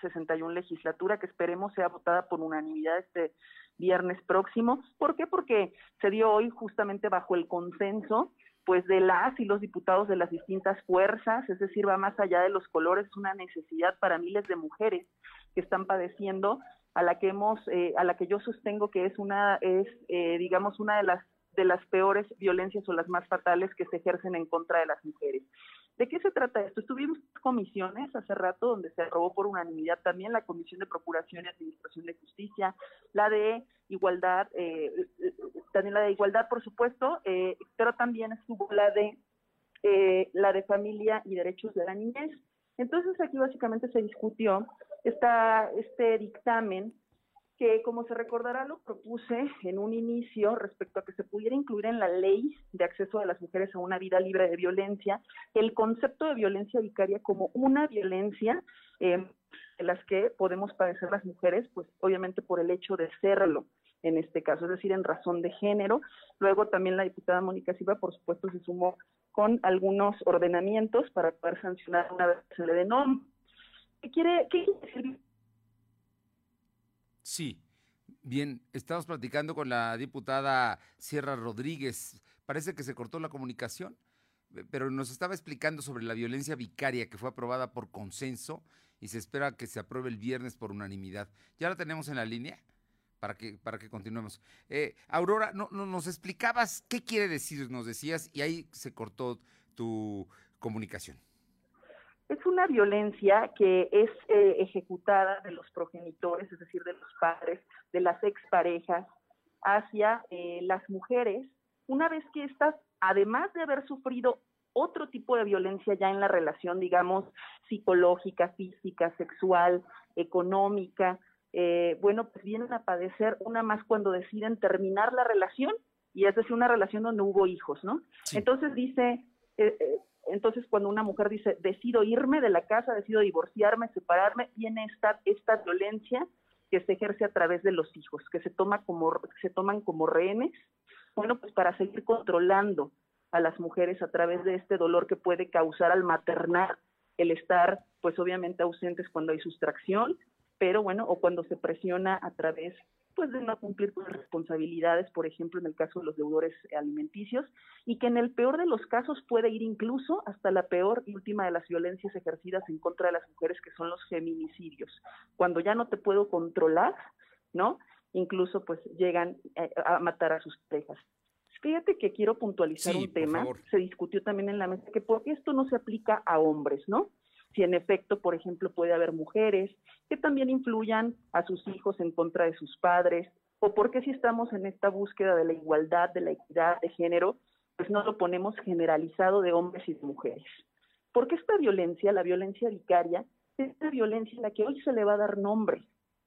61 legislatura que esperemos sea votada por unanimidad este viernes próximo. ¿Por qué? Porque se dio hoy justamente bajo el consenso pues de las y los diputados de las distintas fuerzas, es decir, va más allá de los colores, es una necesidad para miles de mujeres que están padeciendo, a la que hemos, eh, a la que yo sostengo que es una, es eh, digamos una de las de las peores violencias o las más fatales que se ejercen en contra de las mujeres. ¿De qué se trata esto? Estuvimos comisiones hace rato donde se aprobó por unanimidad también la Comisión de Procuración y Administración de Justicia, la de Igualdad, eh, también la de Igualdad, por supuesto, eh, pero también estuvo la de eh, la de Familia y Derechos de la Niñez. Entonces aquí básicamente se discutió esta, este dictamen que como se recordará lo propuse en un inicio respecto a que se pudiera incluir en la ley de acceso de las mujeres a una vida libre de violencia el concepto de violencia vicaria como una violencia eh, de las que podemos padecer las mujeres, pues obviamente por el hecho de serlo en este caso, es decir, en razón de género. Luego también la diputada Mónica Silva, por supuesto, se sumó con algunos ordenamientos para poder sancionar una vez que se le. ¿Qué quiere, qué quiere decir Sí. Bien, estamos platicando con la diputada Sierra Rodríguez. Parece que se cortó la comunicación, eh, pero nos estaba explicando sobre la violencia vicaria que fue aprobada por consenso y se espera que se apruebe el viernes por unanimidad. ¿Ya la tenemos en la línea? Para que, para que continuemos. Eh, Aurora, no, no, nos explicabas qué quiere decir, nos decías, y ahí se cortó tu comunicación es una violencia que es eh, ejecutada de los progenitores, es decir, de los padres, de las exparejas, hacia eh, las mujeres, una vez que estas, además de haber sufrido otro tipo de violencia ya en la relación, digamos, psicológica, física, sexual, económica, eh, bueno, pues vienen a padecer una más cuando deciden terminar la relación, y es decir, una relación donde hubo hijos, ¿no? Entonces dice, entonces, cuando una mujer dice, decido irme de la casa, decido divorciarme, separarme, viene esta, esta violencia que se ejerce a través de los hijos, que se, toma como, se toman como rehenes, bueno, pues para seguir controlando a las mujeres a través de este dolor que puede causar al maternar el estar, pues obviamente ausentes cuando hay sustracción, pero bueno, o cuando se presiona a través pues de no cumplir con responsabilidades, por ejemplo, en el caso de los deudores alimenticios, y que en el peor de los casos puede ir incluso hasta la peor y última de las violencias ejercidas en contra de las mujeres, que son los feminicidios. Cuando ya no te puedo controlar, ¿no? Incluso pues llegan eh, a, matar a sus parejas. Fíjate que quiero puntualizar un tema, se discutió también en la mesa, que porque esto no se aplica a hombres, ¿no? Si en efecto, por ejemplo, puede haber mujeres que también influyan a sus hijos en contra de sus padres, o porque si estamos en esta búsqueda de la igualdad, de la equidad de género, pues no lo ponemos generalizado de hombres y de mujeres. Porque esta violencia, la violencia vicaria, es la violencia a la que hoy se le va a dar nombre,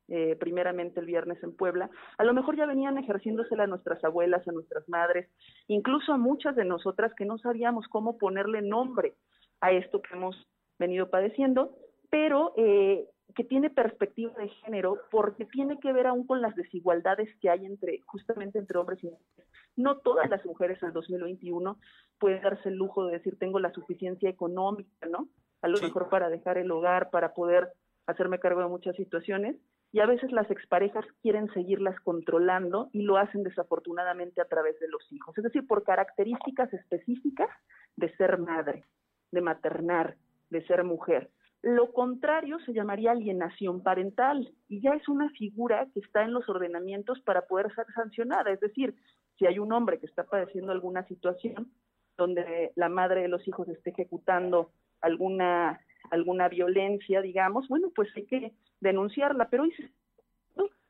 eh, primeramente el viernes en Puebla, a lo mejor ya venían ejerciéndosela a nuestras abuelas, a nuestras madres, incluso a muchas de nosotras que no sabíamos cómo ponerle nombre a esto que hemos venido padeciendo, pero eh, que tiene perspectiva de género porque tiene que ver aún con las desigualdades que hay entre justamente entre hombres y mujeres. No todas las mujeres en el 2021 pueden darse el lujo de decir tengo la suficiencia económica, ¿no? A lo mejor para dejar el hogar, para poder hacerme cargo de muchas situaciones. Y a veces las exparejas quieren seguirlas controlando y lo hacen desafortunadamente a través de los hijos. Es decir, por características específicas de ser madre, de maternar, de ser mujer. Lo contrario se llamaría alienación parental y ya es una figura que está en los ordenamientos para poder ser sancionada. Es decir, si hay un hombre que está padeciendo alguna situación donde la madre de los hijos esté ejecutando alguna alguna violencia, digamos, bueno, pues hay que denunciarla, pero hoy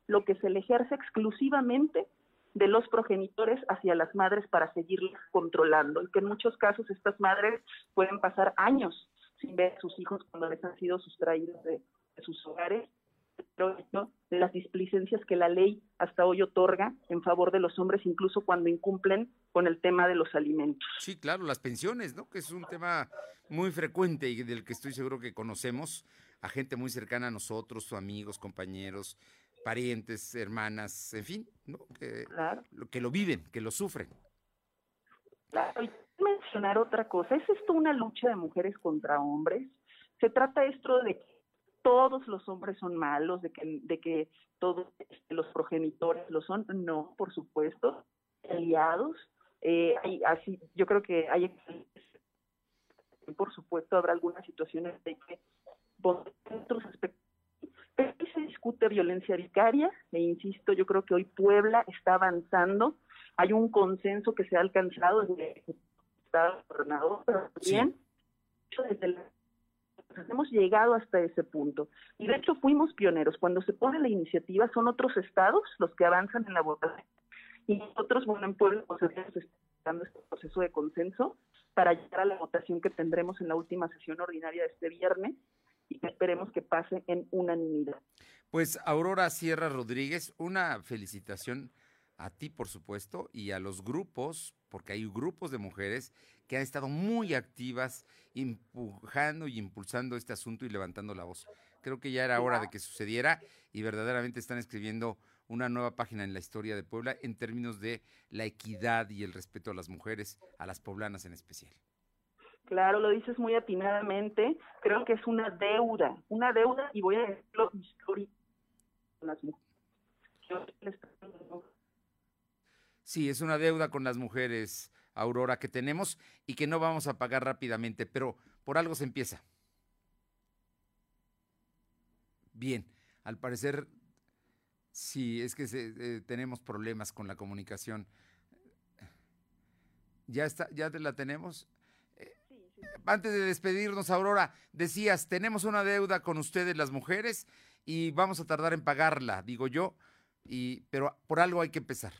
lo que se le ejerce exclusivamente de los progenitores hacia las madres para seguirlas controlando y que en muchos casos estas madres pueden pasar años sin ver a sus hijos cuando les han sido sustraídos de, sus hogares de las displicencias que la ley hasta hoy otorga en favor de los hombres, incluso cuando incumplen con el tema de los alimentos. Sí, claro, las pensiones, ¿no? Que es un tema muy frecuente y del que estoy seguro que conocemos a gente muy cercana a nosotros, amigos, compañeros, parientes, hermanas, en fin, ¿no? Que, que lo viven, que lo sufren. Claro, mencionar otra cosa, ¿es esto una lucha de mujeres contra hombres? Se trata esto de que todos los hombres son malos, de que, todos este, los progenitores lo son. No, por supuesto, aliados. Eh, así, yo creo que hay, por supuesto, habrá algunas situaciones de que otros aspectos pero se discute violencia vicaria, e insisto, yo creo que hoy Puebla está avanzando, hay un consenso que se ha alcanzado desde gobernador, pero también desde la hemos llegado hasta ese punto. Y de hecho fuimos pioneros. Cuando se pone la iniciativa son otros estados los que avanzan en la votación. Y nosotros, bueno, en Puebla, pues estamos este proceso de consenso para llegar a la votación que tendremos en la última sesión ordinaria de este viernes y que esperemos que pase en unanimidad. Pues Aurora Sierra Rodríguez, una felicitación a ti, por supuesto, y a los grupos, porque hay grupos de mujeres que han estado muy activas, empujando y impulsando este asunto y levantando la voz. Creo que ya era hora de que sucediera y verdaderamente están escribiendo una nueva página en la historia de Puebla en términos de la equidad y el respeto a las mujeres, a las poblanas en especial. Claro, lo dices muy atinadamente. Creo que es una deuda, una deuda, y voy a decirlo histórico las mujeres. Sí, es una deuda con las mujeres, Aurora, que tenemos y que no vamos a pagar rápidamente, pero por algo se empieza. Bien, al parecer, sí, es que eh, tenemos problemas con la comunicación. ¿Ya está? ¿Ya la tenemos? antes de despedirnos, Aurora, decías, tenemos una deuda con ustedes las mujeres y vamos a tardar en pagarla, digo yo, y, pero por algo hay que empezar.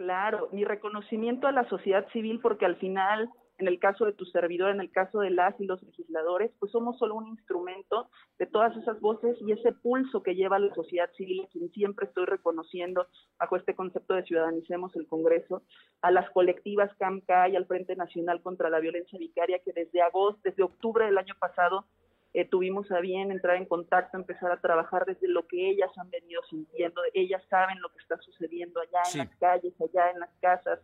Claro, mi reconocimiento a la sociedad civil porque al final en el caso de tu servidor, en el caso de las y los legisladores, pues somos solo un instrumento de todas esas voces y ese pulso que lleva la sociedad civil, quien siempre estoy reconociendo bajo este concepto de Ciudadanicemos el Congreso, a las colectivas CAMCA y al Frente Nacional contra la Violencia Vicaria, que desde agosto, desde octubre del año pasado, eh, tuvimos a bien entrar en contacto, empezar a trabajar desde lo que ellas han venido sintiendo, ellas saben lo que está sucediendo allá en las calles, allá en las casas,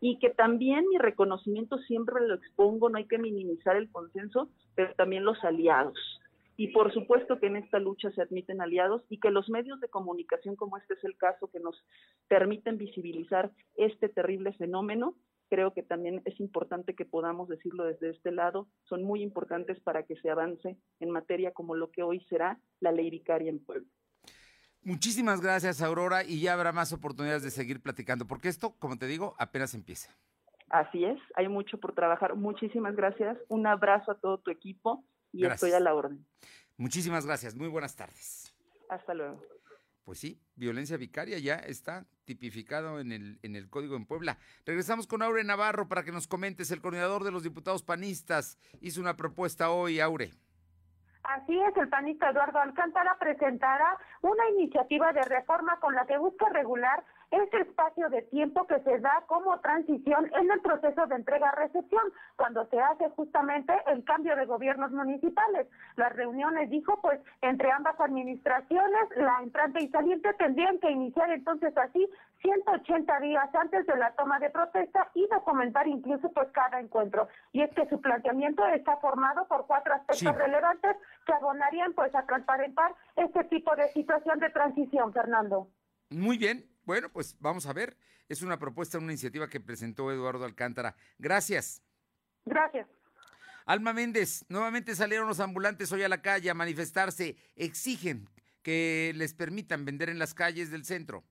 y que también mi reconocimiento siempre lo expongo, no hay que minimizar el consenso, pero también los aliados. Y por supuesto que en esta lucha se admiten aliados y que los medios de comunicación, como este es el caso, que nos permiten visibilizar este terrible fenómeno, creo que también es importante que podamos decirlo desde este lado, son muy importantes para que se avance en materia como lo que hoy será la ley vicaria en Puebla. Muchísimas gracias, Aurora, y ya habrá más oportunidades de seguir platicando, porque esto, como te digo, apenas empieza. Así es, hay mucho por trabajar. Muchísimas gracias. Un abrazo a todo tu equipo y estoy a la orden. Muchísimas gracias. Muy buenas tardes. Hasta luego. Pues sí, violencia vicaria ya está tipificado en el, en el código en Puebla. Regresamos con Aure Navarro para que nos comentes. El coordinador de los diputados panistas hizo una propuesta hoy, Aure. Así es, el panista Eduardo Alcántara presentará una iniciativa de reforma con la que busca regular ese espacio de tiempo que se da como transición en el proceso de entrega-recepción, cuando se hace justamente el cambio de gobiernos municipales. Las reuniones, dijo, pues entre ambas administraciones, la entrante y saliente tendrían que iniciar entonces así 180 días antes de la toma de protesta y documentar incluso pues cada encuentro. Y es que su planteamiento está formado por cuatro aspectos relevantes que abonarían pues a transparentar este tipo de situación de transición, Fernando. Muy bien, bueno, pues vamos a ver. Es una propuesta, una iniciativa que presentó Eduardo Alcántara. Gracias. Gracias. Alma Méndez, nuevamente salieron los ambulantes hoy a la calle a manifestarse. Exigen que les permitan vender en las calles del centro.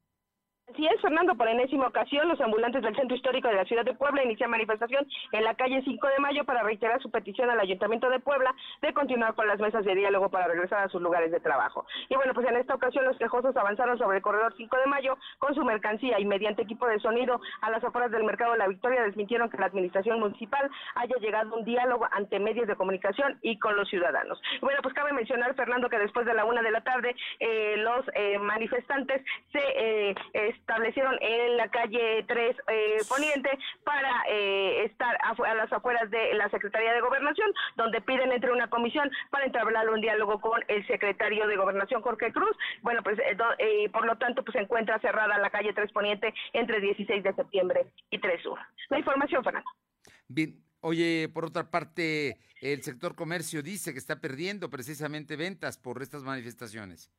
Así es, Fernando, por enésima ocasión, los ambulantes del Centro Histórico de la Ciudad de Puebla inician manifestación en la calle 5 de Mayo para reiterar su petición al Ayuntamiento de Puebla de continuar con las mesas de diálogo para regresar a sus lugares de trabajo. Y bueno, pues en esta ocasión los quejosos avanzaron sobre el corredor 5 de Mayo con su mercancía y mediante equipo de sonido a las afueras del Mercado la Victoria desmintieron que la administración municipal haya llegado a un diálogo ante medios de comunicación y con los ciudadanos. Bueno, pues cabe mencionar, Fernando, que después de la una de la tarde eh, los eh, manifestantes se eh, establecieron en la calle 3 eh, Poniente para eh, estar a las afueras de la Secretaría de Gobernación, donde piden entre una comisión para entablar un diálogo con el secretario de Gobernación, Jorge Cruz. Bueno, pues eh, por lo tanto, pues se encuentra cerrada la calle 3 Poniente entre 16 de septiembre y 3 Sur. La información, Fernando. Bien, Oye, por otra parte, el sector comercio dice que está perdiendo precisamente ventas por estas manifestaciones.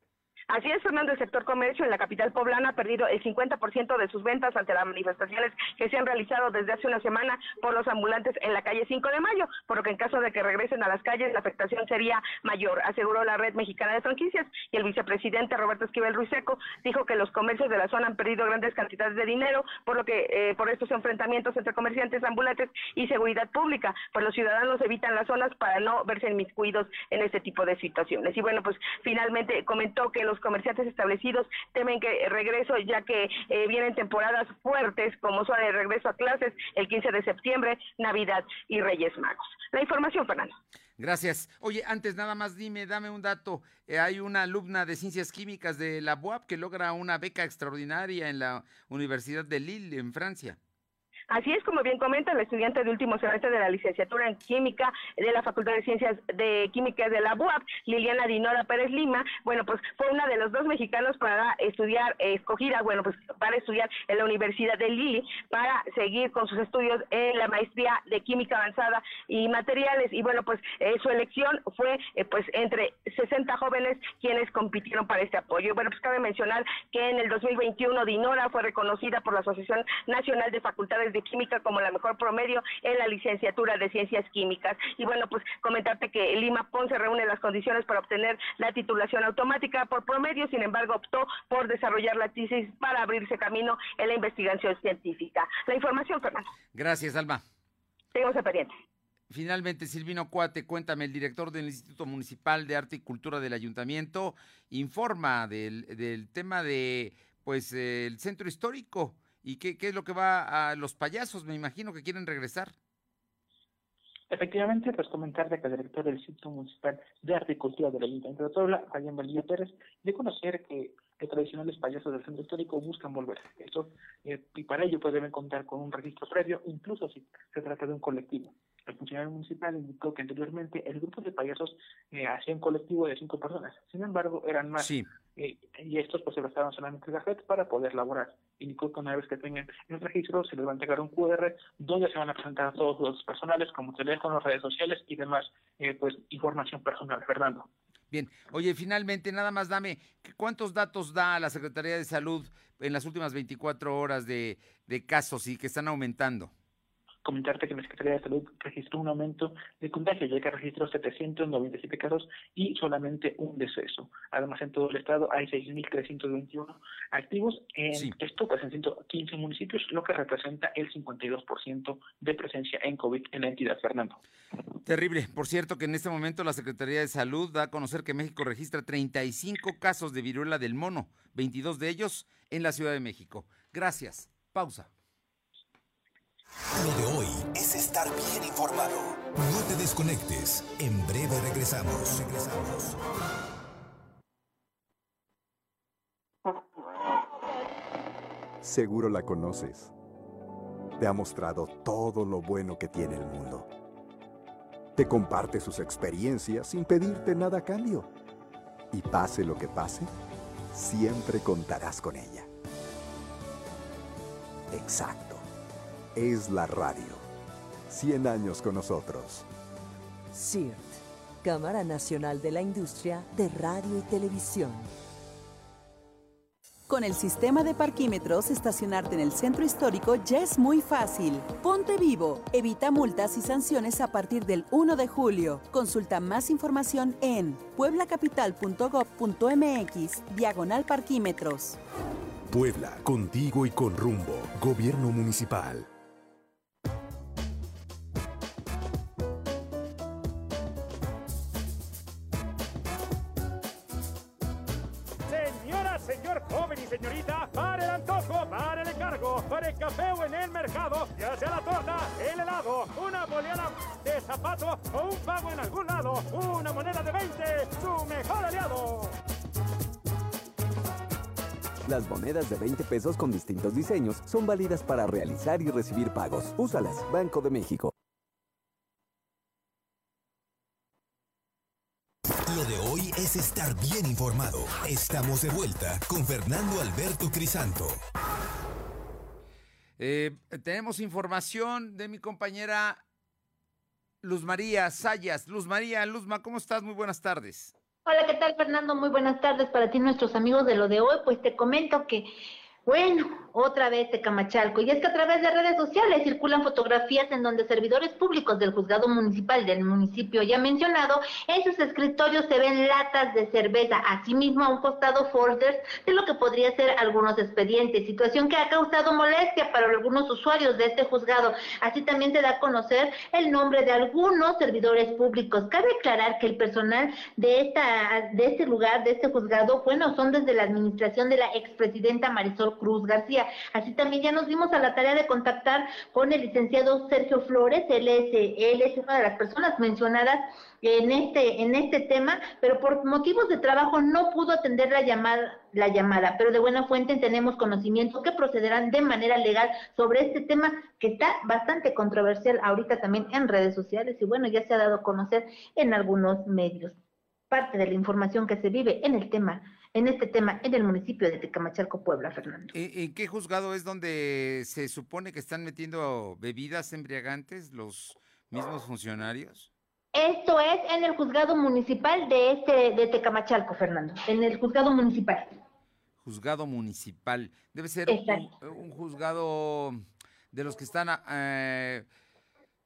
Así es, Fernando, el sector comercio en la capital poblana ha perdido el 50% de sus ventas ante las manifestaciones que se han realizado desde hace una semana por los ambulantes en la calle 5 de mayo, por lo que en caso de que regresen a las calles la afectación sería mayor, aseguró la Red Mexicana de Franquicias y el vicepresidente Roberto Esquivel Ruiseco dijo que los comercios de la zona han perdido grandes cantidades de dinero, por lo que eh, por estos enfrentamientos entre comerciantes, ambulantes y seguridad pública, pues los ciudadanos evitan las zonas para no verse inmiscuidos en este tipo de situaciones. Y bueno, pues finalmente comentó que los comerciantes establecidos temen que regreso, ya que eh, vienen temporadas fuertes, como son el regreso a clases el 15 de septiembre, Navidad y Reyes Magos. La información, Fernando. Gracias. Oye, antes nada más dime, dame un dato. Eh, hay una alumna de Ciencias Químicas de la UAP que logra una beca extraordinaria en la Universidad de Lille, en Francia. Así es como bien comenta la estudiante de último semestre de la licenciatura en química de la Facultad de Ciencias de Química de la UAP, Liliana Dinora Pérez Lima. Bueno, pues fue una de los dos mexicanos para estudiar, escogida, bueno, pues para estudiar en la Universidad de Lili, para seguir con sus estudios en la maestría de química avanzada y materiales. Y bueno, pues eh, su elección fue eh, pues entre 60 jóvenes quienes compitieron para este apoyo. Bueno, pues cabe mencionar que en el 2021 Dinora fue reconocida por la Asociación Nacional de Facultades de Química como la mejor promedio en la licenciatura de Ciencias Químicas. Y bueno, pues comentarte que Lima Ponce reúne las condiciones para obtener la titulación automática por promedio, sin embargo optó por desarrollar la tesis para abrirse camino en la investigación científica. La información, Fernando. Gracias, Alma. Seguimos pendiente. Finalmente, Silvino Cuate, cuéntame, el director del Instituto Municipal de Arte y Cultura del Ayuntamiento informa del, del tema de, pues, el centro histórico ¿Y qué, qué es lo que va a los payasos? Me imagino que quieren regresar. Efectivamente, pues comentar que el director del Instituto Municipal de Arte y Cultura del Ayuntamiento de Puebla, Fabián Valdía Pérez, de conocer que los tradicionales payasos del centro histórico buscan volver. Esto, eh, y para ello pues deben contar con un registro previo, incluso si se trata de un colectivo. El funcionario municipal indicó que anteriormente el grupo de payasos eh, hacía un colectivo de cinco personas. Sin embargo, eran más. Sí. Eh, y estos pues se gastaban solamente el gafet para poder laborar. Indicó que una vez que tengan el registro se les va a entregar un QR donde se van a presentar todos los personales como teléfonos, redes sociales y demás eh, pues información personal. Fernando. Bien, oye, finalmente nada más dame, ¿cuántos datos da la Secretaría de Salud en las últimas 24 horas de, de casos y que están aumentando? Comentarte que la Secretaría de Salud registró un aumento de contagios, ya que registró 797 casos y solamente un deceso. Además, en todo el estado hay 6.321 activos. En esto, pues en 115 municipios, lo que representa el 52% de presencia en COVID en la entidad, Fernando. Terrible. Por cierto, que en este momento la Secretaría de Salud da a conocer que México registra 35 casos de viruela del mono, 22 de ellos en la Ciudad de México. Gracias. Pausa. Lo de hoy es estar bien informado. No te desconectes. En breve regresamos. Regresamos. Seguro la conoces. Te ha mostrado todo lo bueno que tiene el mundo. Te comparte sus experiencias sin pedirte nada a cambio. Y pase lo que pase, siempre contarás con ella. Exacto es la radio. 100 años con nosotros. CIRT, Cámara Nacional de la Industria de Radio y Televisión. Con el sistema de parquímetros, estacionarte en el centro histórico ya es muy fácil. Ponte vivo, evita multas y sanciones a partir del 1 de julio. Consulta más información en pueblacapital.gov.mx, diagonal parquímetros. Puebla, contigo y con rumbo. Gobierno Municipal. Café o en el mercado, ya sea la torta, el helado, una boleada de zapato o un pago en algún lado, una moneda de 20, su mejor aliado. Las monedas de 20 pesos con distintos diseños son válidas para realizar y recibir pagos. Úsalas, Banco de México. Lo de hoy es estar bien informado. Estamos de vuelta con Fernando Alberto Crisanto. Eh, tenemos información de mi compañera Luz María Sayas. Luz María, Luzma, ¿cómo estás? Muy buenas tardes. Hola, ¿qué tal Fernando? Muy buenas tardes para ti, nuestros amigos de lo de hoy. Pues te comento que, bueno, otra vez de Camachalco. Y es que a través de redes sociales circulan fotografías en donde servidores públicos del juzgado municipal del municipio ya mencionado, en sus escritorios se ven latas de cerveza, asimismo a un costado folders de lo que podría ser algunos expedientes, situación que ha causado molestia para algunos usuarios de este juzgado. Así también se da a conocer el nombre de algunos servidores públicos. Cabe aclarar que el personal de esta de este lugar, de este juzgado, bueno, son desde la administración de la expresidenta Marisol Cruz García. Así también ya nos dimos a la tarea de contactar con el licenciado Sergio Flores, él es, él es una de las personas mencionadas en este, en este tema, pero por motivos de trabajo no pudo atender la llamada, la llamada, pero de buena fuente tenemos conocimiento que procederán de manera legal sobre este tema que está bastante controversial ahorita también en redes sociales y bueno, ya se ha dado a conocer en algunos medios. Parte de la información que se vive en el tema en este tema en el municipio de Tecamachalco, Puebla, Fernando. ¿En qué juzgado es donde se supone que están metiendo bebidas embriagantes los mismos funcionarios? Esto es en el juzgado municipal de este de Tecamachalco, Fernando, en el juzgado municipal. Juzgado municipal. Debe ser un, juzgado de los que están eh,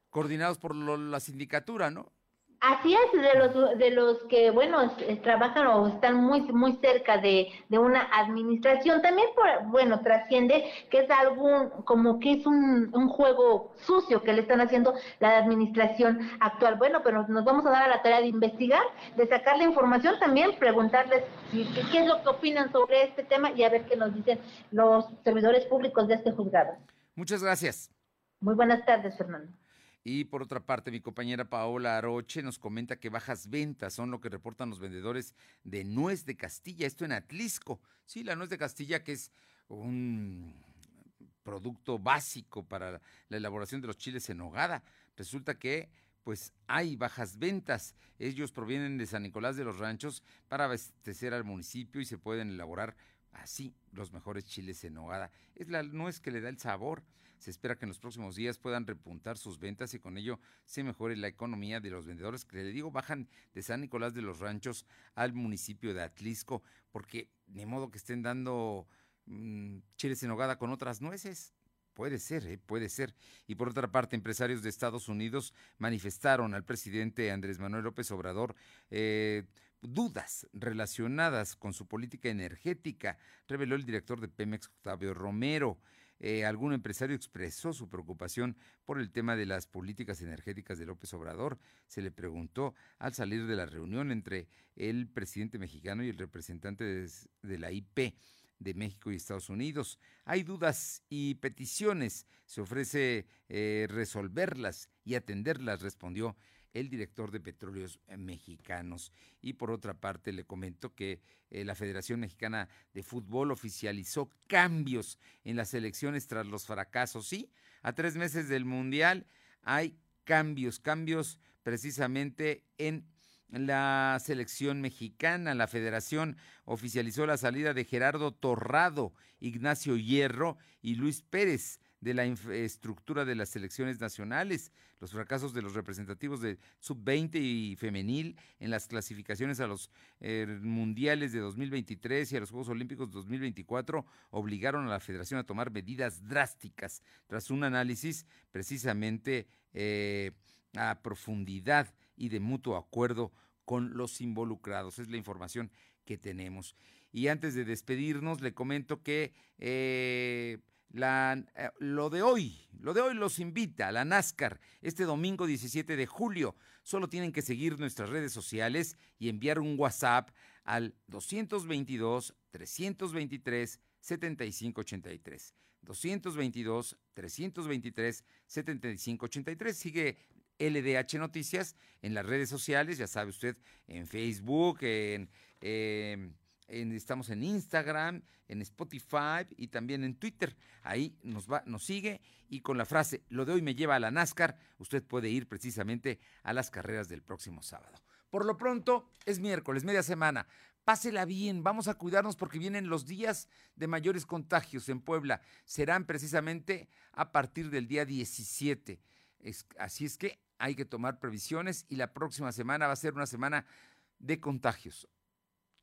coordinados por la sindicatura, ¿no? Así es, de los, de los que, bueno, trabajan o están muy, muy cerca de, de una administración. También, por, bueno, trasciende que es algún, como que es un, un, juego sucio que le están haciendo la administración actual. Bueno, pero nos vamos a dar a la tarea de investigar, de sacar la información también, preguntarles qué es lo que opinan sobre este tema y a ver qué nos dicen los servidores públicos de este juzgado. Muchas gracias. Muy buenas tardes, Fernando. Y por otra parte, mi compañera Paola Aroche nos comenta que bajas ventas son lo que reportan los vendedores de nuez de Castilla, esto en Atlisco. Sí, la nuez de Castilla que es un producto básico para la elaboración de los chiles en hogada. Resulta que pues hay bajas ventas. Ellos provienen de San Nicolás de los Ranchos para abastecer al municipio y se pueden elaborar así los mejores chiles en hogada. Es la nuez que le da el sabor. Se espera que en los próximos días puedan repuntar sus ventas y con ello se mejore la economía de los vendedores que le digo bajan de San Nicolás de los Ranchos al municipio de Atlisco, porque ni modo que estén dando mmm, chiles en hogada con otras nueces. Puede ser, ¿eh? puede ser. Y por otra parte, empresarios de Estados Unidos manifestaron al presidente Andrés Manuel López Obrador eh, dudas relacionadas con su política energética, reveló el director de Pemex, Octavio Romero. Eh, algún empresario expresó su preocupación por el tema de las políticas energéticas de López Obrador. Se le preguntó al salir de la reunión entre el presidente mexicano y el representante de, la IP de México y Estados Unidos. Hay dudas y peticiones. Se ofrece eh, resolverlas y atenderlas, respondió el director de Petróleos Mexicanos. Y por otra parte, le comento que eh, la Federación Mexicana de Fútbol oficializó cambios en las elecciones tras los fracasos. Sí, a tres meses del Mundial hay cambios, cambios precisamente en la selección mexicana. La federación oficializó la salida de Gerardo Torrado, Ignacio Hierro y Luis Pérez de la infraestructura de las selecciones nacionales, los fracasos de los representativos de sub-20 y femenil en las clasificaciones a los eh, mundiales de 2023 y a los Juegos Olímpicos de 2024 obligaron a la federación a tomar medidas drásticas tras un análisis precisamente eh, a profundidad y de mutuo acuerdo con los involucrados. Es la información que tenemos. Y antes de despedirnos, le comento que eh, eh, lo de hoy, lo de hoy los invita a la NASCAR este domingo 17 de julio. Solo tienen que seguir nuestras redes sociales y enviar un WhatsApp al 222 323 7583. 222 323 7583. Sigue LDH Noticias en las redes sociales, ya sabe usted, en Facebook, en, estamos en Instagram, en Spotify y también en Twitter. Ahí nos va, nos sigue y con la frase lo de hoy me lleva a la NASCAR, usted puede ir precisamente a las carreras del próximo sábado. Por lo pronto, es miércoles, media semana. Pásela bien, vamos a cuidarnos porque vienen los días de mayores contagios en Puebla. Serán precisamente a partir del día 17. así es que hay que tomar previsiones y la próxima semana va a ser una semana de contagios.